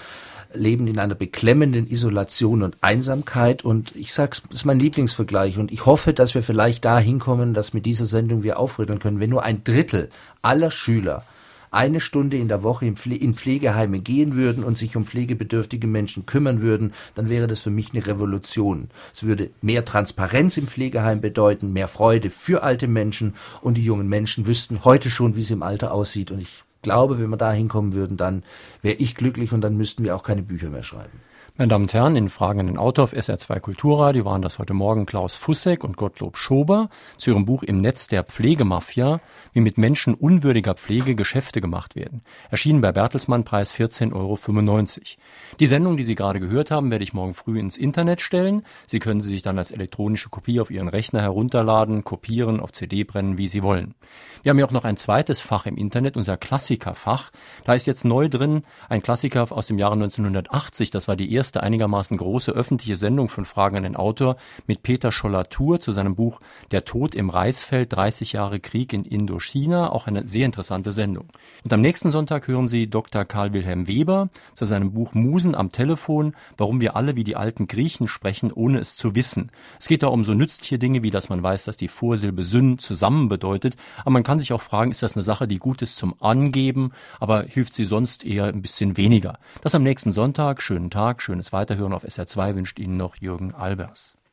leben in einer beklemmenden Isolation und Einsamkeit. Und ich sag's, das ist mein Lieblingsvergleich. Und ich hoffe, dass wir vielleicht da hinkommen, dass mit dieser Sendung wir aufrütteln können. Wenn nur ein Drittel aller Schüler eine Stunde in der Woche in, Pflegeheime gehen würden und sich um pflegebedürftige Menschen kümmern würden, dann wäre das für mich eine Revolution. Es würde mehr Transparenz im Pflegeheim bedeuten, mehr Freude für alte Menschen und die jungen Menschen wüssten heute schon, wie es im Alter aussieht. Und ich glaube, wenn wir da hinkommen würden, dann wäre ich glücklich und dann müssten wir auch keine Bücher mehr schreiben. Meine Damen und Herren, in Fragen an den Autor auf SR2 Kulturradio waren das heute Morgen Klaus Fussek und Gottlob Schober zu ihrem Buch Im Netz der Pflegemafia, wie mit Menschen unwürdiger Pflege Geschäfte gemacht werden. Erschienen bei Bertelsmann, Preis 14,95 Euro. Die Sendung, die Sie gerade gehört haben, werde ich morgen früh ins Internet stellen. Sie können sie sich dann als elektronische Kopie auf Ihren Rechner herunterladen, kopieren, auf CD brennen, wie Sie wollen. Wir haben ja auch noch ein zweites Fach im Internet, unser Klassikerfach. Da ist jetzt neu drin ein Klassiker aus dem Jahre 1980. Das war die erste erste einigermaßen große öffentliche Sendung von Fragen an den Autor mit Peter Scholler-Tour zu seinem Buch Der Tod im Reisfeld, 30 Jahre Krieg in Indochina, auch eine sehr interessante Sendung. Und am nächsten Sonntag hören Sie Dr. Karl Wilhelm Weber zu seinem Buch Musen am Telefon, warum wir alle wie die alten Griechen sprechen, ohne es zu wissen. Es geht da um so nützliche Dinge, wie dass man weiß, dass die Vorsilbe Syn zusammen bedeutet, aber man kann sich auch fragen, ist das eine Sache, die gut ist zum Angeben, aber hilft sie sonst eher ein bisschen weniger. Das am nächsten Sonntag, schönen Tag, schönen schönes Weiterhören auf SR2 wünscht Ihnen noch Jürgen Albers.